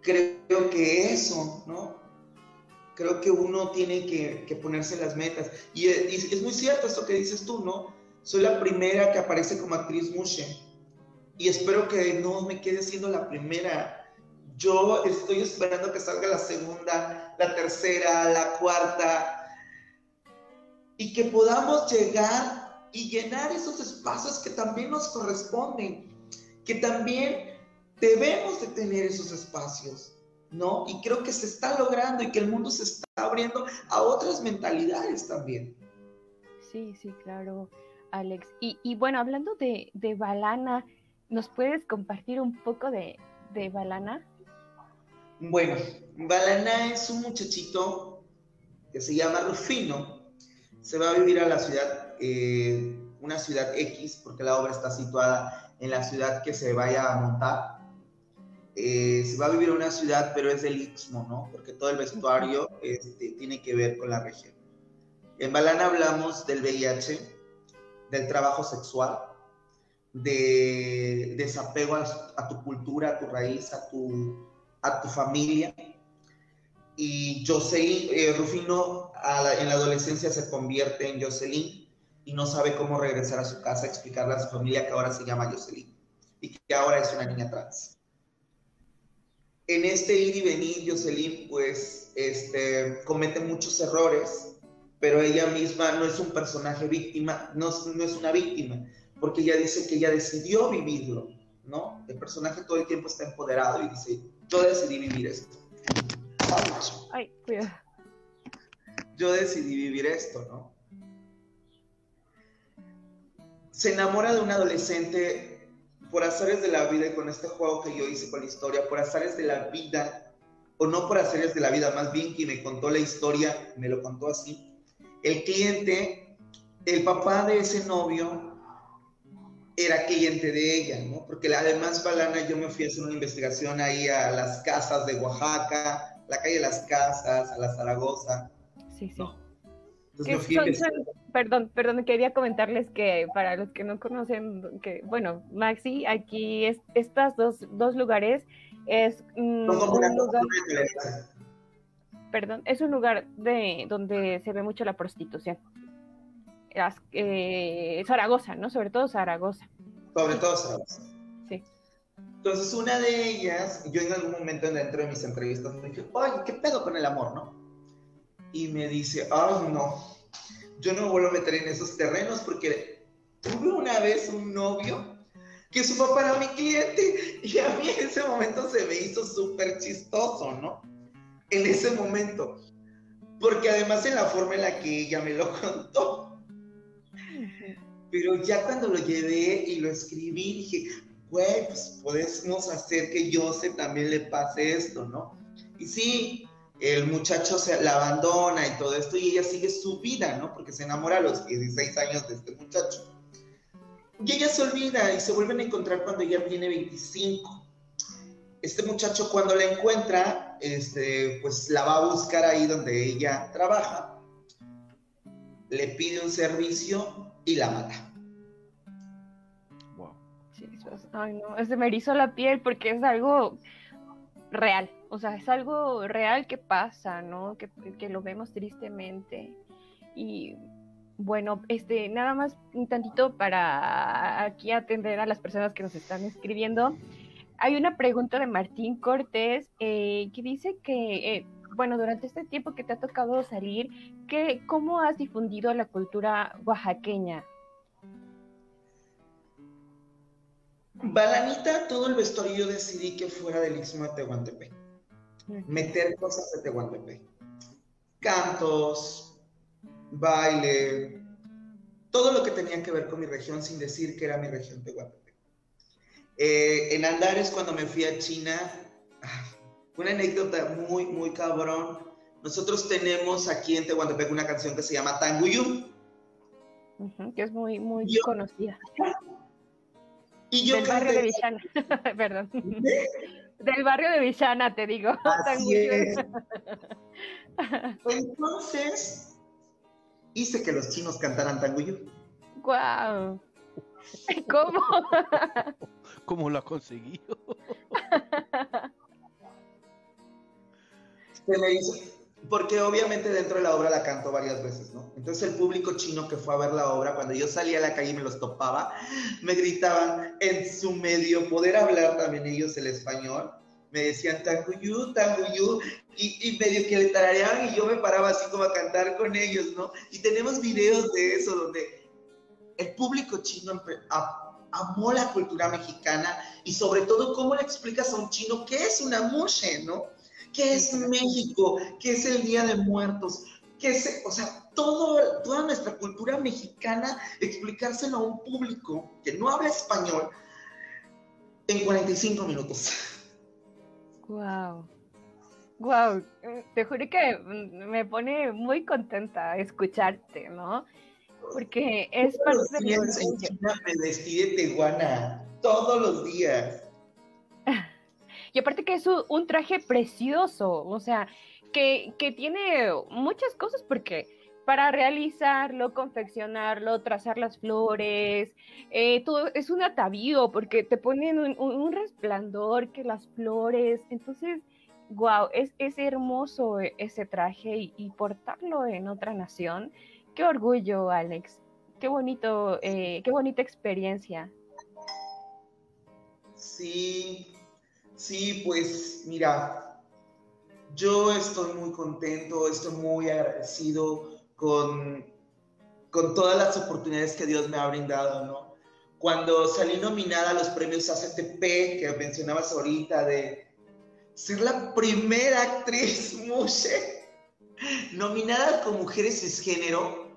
creo que eso, ¿no? Creo que uno tiene que, ponerse las metas. Y, es muy cierto esto que dices tú, ¿no? Soy la primera que aparece como actriz Mushe. Y espero que no me quede siendo la primera. Yo estoy esperando que salga la segunda, la tercera, la cuarta. Y que podamos llegar y llenar esos espacios que también nos corresponden. Que también debemos de tener esos espacios, ¿no? Y creo que se está logrando y que el mundo se está abriendo a otras mentalidades también. Sí, sí, claro, Alex. Y, bueno, hablando de, Balana, ¿nos puedes compartir un poco de, Balana? Bueno, Balana es un muchachito que se llama Rufino. Se va a vivir a la ciudad, eh, una ciudad X, porque la obra está situada en la ciudad que se vaya a montar eh, se va a vivir en una ciudad, pero es del Istmo, ¿no? Porque todo el vestuario este, tiene que ver con la región. En Balana hablamos del VIH, del trabajo sexual, de desapego a, tu cultura, a tu raíz, a tu, a familia. Y Jocelyn, eh, Rufino en la adolescencia se convierte en Jocelyn y no sabe cómo regresar a su casa, explicarle a su familia que ahora se llama Jocelyn y que ahora es una niña trans en este ir y venir, Jocelyn, pues, este, comete muchos errores, pero ella misma no es un personaje víctima, no, no es una víctima, porque ella dice que ella decidió vivirlo, ¿no? El personaje todo el tiempo está empoderado y dice, yo decidí vivir esto. Ay, cuidado. Yo decidí vivir esto, ¿no? Se enamora de un adolescente por azares de la vida y con este juego que yo hice con la historia, por azares de la vida, o no por azares de la vida, más bien quien me contó la historia, me lo contó así. El cliente, el papá de ese novio, era cliente de ella, ¿no? Porque además, Balana, yo me fui a hacer una investigación ahí a las casas de Oaxaca, la calle de las Casas, a la Zaragoza. Sí, sí perdón, perdón, quería comentarles que para los que no conocen, que bueno, Maxi, aquí es, estos dos, dos lugares es mm, un lugar, perdón, es un lugar de donde se ve mucho la prostitución. Eh, Zaragoza, ¿no? Sobre todo Zaragoza. Sobre todo Zaragoza. Sí. Entonces, una de ellas, yo en algún momento dentro de mis entrevistas me dije, oye, ¿qué pedo con el amor, no? y me dice, ay no, yo no vuelvo a meter en esos terrenos porque tuve una vez un novio que su papá era mi cliente y a mí en ese momento se me hizo súper chistoso, ¿no? En ese momento. Porque además en la forma en la que ella me lo contó. Pero ya cuando lo llevé y lo escribí, dije, güey, pues podemos hacer que Joseph también le pase esto, ¿no? Y sí, el muchacho se la abandona y todo esto, y ella sigue su vida, ¿no? Porque se enamora a los 16 años de este muchacho. Y ella se olvida y se vuelven a encontrar cuando ella tiene 25. Este muchacho cuando la encuentra, este, pues la va a buscar ahí donde ella trabaja, le pide un servicio y la mata. Wow. Ay, no, se me erizó la piel porque es algo real, o sea, es algo real que pasa, ¿no? Que, que lo vemos tristemente. Y bueno, este, nada más un tantito para aquí atender a las personas que nos están escribiendo. Hay una pregunta de Martín Cortés eh, que dice que, eh, bueno, durante este tiempo que te ha tocado salir, que, ¿cómo has difundido la cultura oaxaqueña? Balanita, todo el vestuario decidí que fuera del Istmo de Tehuantepec. Meter cosas de Tehuantepec. Cantos, baile, todo lo que tenía que ver con mi región sin decir que era mi región de Eh, en Andares, cuando me fui a China, una anécdota muy, muy cabrón. Nosotros tenemos aquí en Tehuantepec una canción que se llama Tanguyú. que es muy, muy conocida. Y yo Del barrio de Villana, perdón. Del barrio de Villana, te digo. Entonces, hice que los chinos cantaran Tanguyu. ¡Guau! ¿Cómo? ¿Cómo lo ha conseguido? Porque obviamente dentro de la obra la canto varias veces, ¿no? Entonces el público chino que fue a ver la obra, cuando yo salía a la calle y me los topaba, me gritaban en su medio poder hablar también ellos el español, me decían Tanguyu, Tanguyu, y, y medio que le tarareaban y yo me paraba así como a cantar con ellos, ¿no? Y tenemos videos de eso donde el público chino amó la cultura mexicana y sobre todo cómo le explicas a un chino qué es una mushe, ¿no? ¿Qué es México? ¿Qué es el Día de Muertos? ¿Qué es, o sea, todo, toda nuestra cultura mexicana, explicárselo a un público que no habla español en 45 minutos. Wow. Wow, te juro que me pone muy contenta escucharte, ¿no? Porque es parte de mi en China me vestí de tehuana todos los días. Y aparte que es un traje precioso, o sea, que, que tiene muchas cosas porque para realizarlo, confeccionarlo, trazar las flores, eh, todo es un atavío porque te ponen un, resplandor que las flores, entonces, wow, es, es hermoso ese traje y, portarlo en otra nación. Qué orgullo, Alex. Qué bonito, eh, qué bonita experiencia. Sí, sí, pues mira, yo estoy muy contento, estoy muy agradecido con, con todas las oportunidades que Dios me ha brindado, ¿no? Cuando salí nominada a los premios ACTP, que mencionabas ahorita, de ser la primera actriz mushe nominada con mujeres cisgénero,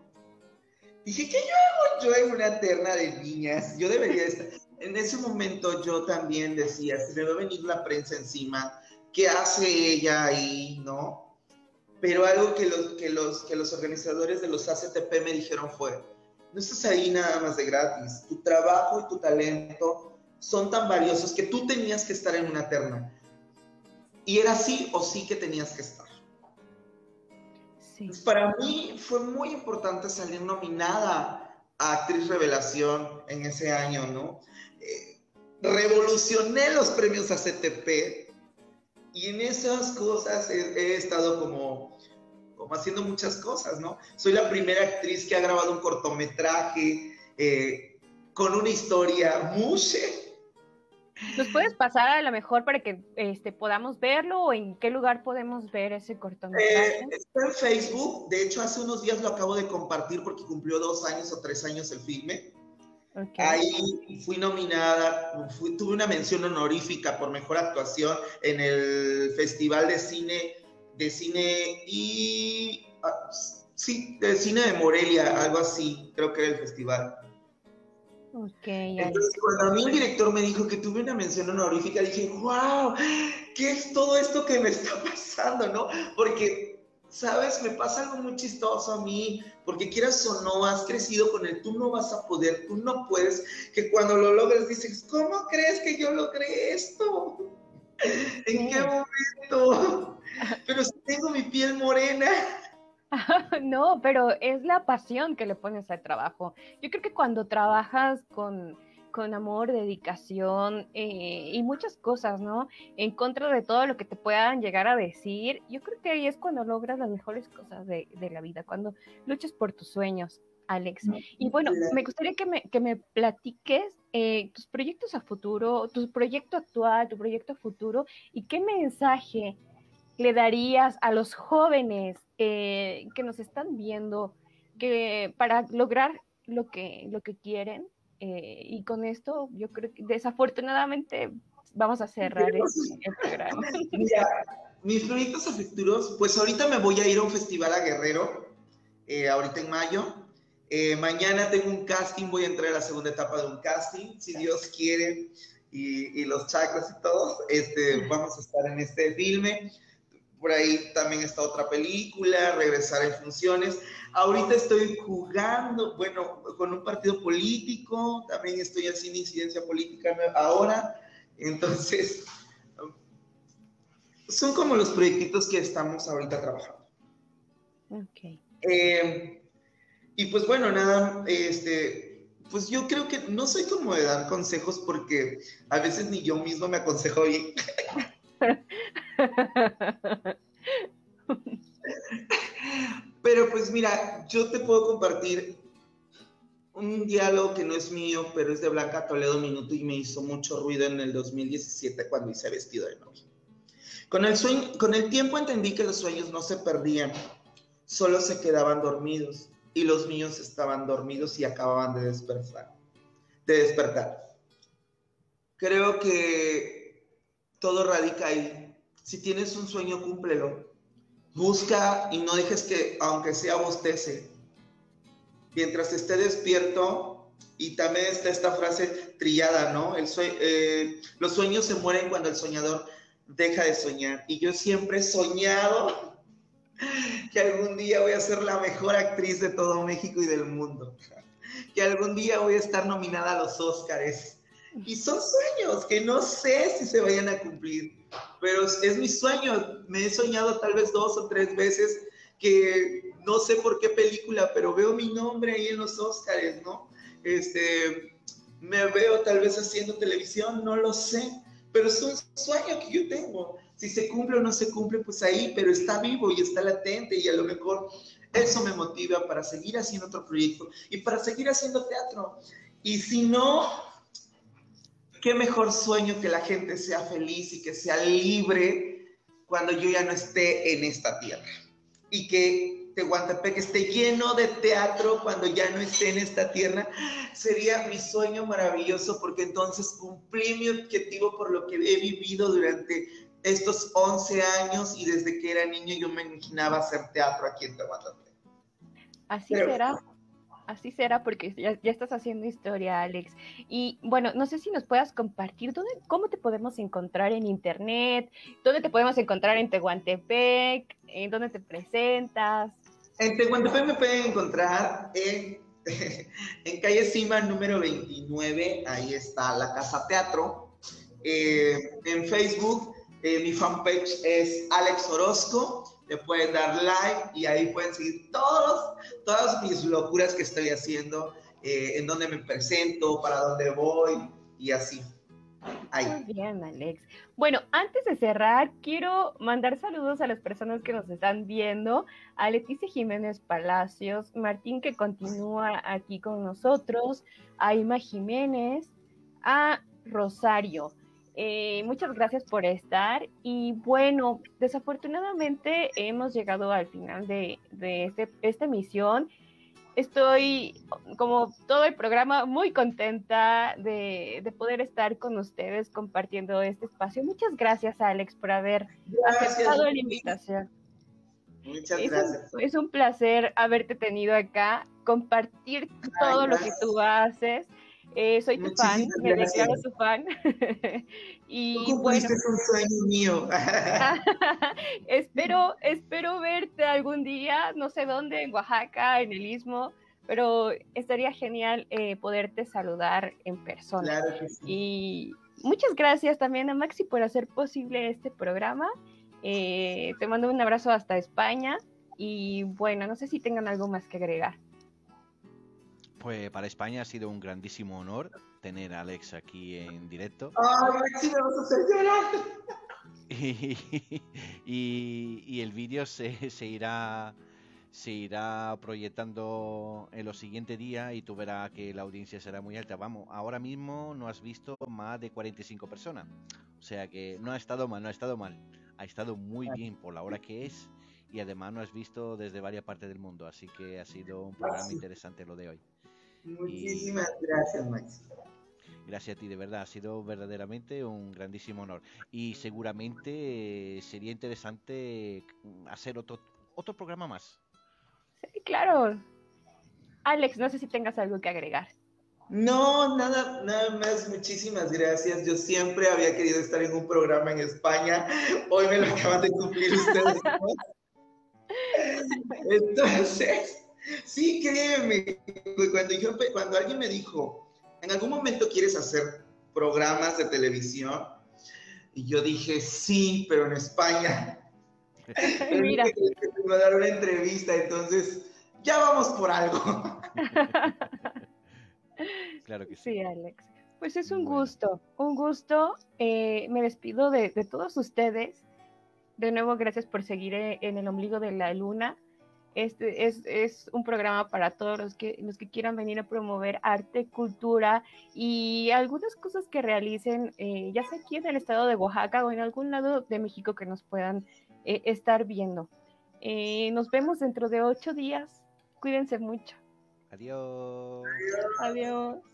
dije, ¿qué yo hago yo en una terna de niñas? Yo debería estar... En ese momento yo también decía, si me va a venir la prensa encima, ¿qué hace ella ahí, no? Pero algo que los, que los, que los organizadores de los ACTP me dijeron fue, no estás ahí nada más de gratis, tu trabajo y tu talento son tan valiosos que tú tenías que estar en una terna. Y era sí o sí que tenías que estar. Pues para mí fue muy importante salir nominada a Actriz Revelación en ese año, ¿no? Eh, revolucioné los premios ACTP y en esas cosas he, estado como, como haciendo muchas cosas, ¿no? Soy la primera actriz que ha grabado un cortometraje eh, con una historia mushe. ¿Nos puedes pasar a lo mejor para que este, podamos verlo o en qué lugar podemos ver ese cortometraje? Eh, está en Facebook, de hecho hace unos días lo acabo de compartir porque cumplió dos años o tres años el filme. Ahí fui nominada, tuve una mención honorífica por mejor actuación en el Festival de Cine, de Cine y... Ah, sí, de Cine de Morelia, algo así, creo que era el festival. Okay, Entonces, cuando a mí un director me dijo que tuve una mención honorífica, dije, wow, ¿qué es todo esto que me está pasando, no? Porque, ¿sabes? Me pasa algo muy chistoso a mí, porque quieras o no, has crecido con el tú no vas a poder, tú no puedes, que cuando lo logras dices, ¿cómo crees que yo logré esto? ¿En qué momento? Pero si tengo mi piel morena. no, pero es la pasión que le pones al trabajo. Yo creo que cuando trabajas con, con amor, dedicación eh, y muchas cosas, ¿no? En contra de todo lo que te puedan llegar a decir, yo creo que ahí es cuando logras las mejores cosas de, de la vida, cuando luchas por tus sueños. Alex. Y bueno, me gustaría que me, que me platiques eh, tus proyectos a futuro, tu proyecto actual, tu proyecto futuro y qué mensaje le darías a los jóvenes eh, que nos están viendo que para lograr lo que, lo que quieren. Eh, y con esto yo creo que desafortunadamente vamos a cerrar este, el programa. Mira, mis proyectos a futuros, pues ahorita me voy a ir a un festival a Guerrero, eh, ahorita en mayo. mañana tengo un casting, voy a entrar a la segunda etapa de un casting, si Dios quiere, y, y los chakras y todo, este, vamos a estar en este filme por ahí también está otra película, regresar en funciones. Ahorita estoy jugando, bueno, con un partido político, también estoy haciendo incidencia política ahora. Entonces, son como los proyectitos que estamos ahorita trabajando. Ok. Eh, y pues bueno, nada, este, pues yo creo que no soy como de dar consejos porque a veces ni yo mismo me aconsejo bien. Pero pues mira, yo te puedo compartir un diálogo que no es mío, pero es de Blanca Toledo Minuto y me hizo mucho ruido en el 2017 cuando hice vestido de novia. Con el, sueño, con el tiempo entendí que los sueños no se perdían, solo se quedaban dormidos y los míos estaban dormidos y acababan de despertar. De despertar. Creo que todo radica ahí si tienes un sueño, cúmplelo. Busca y no dejes que, aunque sea bostece, mientras esté despierto, y también está esta frase trillada, ¿no? El eh, los sueños se mueren cuando el soñador deja de soñar. Y yo siempre he soñado que algún día voy a ser la mejor actriz de todo México y del mundo. Que algún día voy a estar nominada a los Óscares y son sueños que no sé si se vayan a cumplir, pero es mi sueño. Me he soñado tal vez dos o tres veces que no sé por qué película, pero veo mi nombre ahí en los Oscars, ¿no? Este, me veo tal vez haciendo televisión, no lo sé, pero es un sueño que yo tengo. Si se cumple o no se cumple, pues ahí, pero está vivo y está latente y a lo mejor eso me motiva para seguir haciendo otro proyecto y para seguir haciendo teatro. Y si no, qué mejor sueño que la gente sea feliz y que sea libre cuando yo ya no esté en esta tierra. Y que Tehuantepec esté lleno de teatro cuando ya no esté en esta tierra. Sería mi sueño maravilloso porque entonces cumplí mi objetivo por lo que he vivido durante estos 11 años y desde que era niño yo me imaginaba hacer teatro aquí en Tehuantepec. Así será así será porque ya, estás haciendo historia, Alex. Y bueno, no sé si nos puedas compartir dónde, cómo te podemos encontrar en internet, dónde te podemos encontrar en Tehuantepec, en dónde te presentas. En Tehuantepec me pueden encontrar en, calle Cima número 29, ahí está la Casa Teatro. Eh, en Facebook, eh, mi fanpage es Alex Orozco le pueden dar like y ahí pueden seguir todos, todas mis locuras que estoy haciendo, eh, en dónde me presento, para dónde voy y así. Ahí. Muy bien, Alex. Bueno, antes de cerrar, quiero mandar saludos a las personas que nos están viendo, a Leticia Jiménez Palacios, Martín que continúa aquí con nosotros, a Ima Jiménez, a Rosario. Eh, muchas gracias por estar y bueno, desafortunadamente hemos llegado al final de, este, esta emisión. Estoy, como todo el programa, muy contenta de, poder estar con ustedes compartiendo este espacio. Muchas gracias, Alex, por haber aceptado la invitación. Muchas gracias. es un placer haberte tenido acá, compartir todo lo que tú haces Eh, soy tu fan, me declaro tu fan. y Tú bueno, un sueño mío. espero, espero verte algún día, no sé dónde, en Oaxaca, en el Istmo, pero estaría genial eh, poderte saludar en persona. Claro que sí. Y muchas gracias también a Maxi por hacer posible este programa. Eh, te mando un abrazo hasta España y bueno, no sé si tengan algo más que agregar. Pues para España ha sido un grandísimo honor tener a Alex aquí en directo. ¡Ay, Maxi, me vas a hacer llorar! Y, el vídeo se, se, irá se irá proyectando en los siguientes días y tú verás que la audiencia será muy alta. Vamos, ahora mismo no has visto más de 45 personas. O sea que no ha estado mal, no ha estado mal. Ha estado muy bien por la hora que es y además no has visto desde varias partes del mundo. Así que ha sido un programa interesante lo de hoy. Muchísimas gracias, Max. Gracias a ti, de verdad, ha sido verdaderamente un grandísimo honor. Y seguramente eh, sería interesante hacer otro, otro programa más. Sí, claro. Alex, no sé si tengas algo que agregar. No, nada, nada más, muchísimas gracias. Yo siempre había querido estar en un programa en España. Hoy me lo acaban de cumplir ustedes. Entonces, Sí, créeme, cuando, cuando alguien me dijo, en algún momento quieres hacer programas de televisión, y yo dije, sí, pero en España. Mira. A dar una entrevista, entonces ya vamos por algo. claro que sí. Sí, Alex. Pues es un gusto, un gusto. Eh, me despido de, de, todos ustedes. De nuevo, gracias por seguir eh, en el ombligo de la luna. Este es, es, un programa para todos los que, los que quieran venir a promover arte, cultura y algunas cosas que realicen, eh, ya sea aquí en el estado de Oaxaca o en algún lado de México que nos puedan eh, estar viendo. Eh, nos vemos dentro de ocho días. Cuídense mucho. Adiós. Adiós.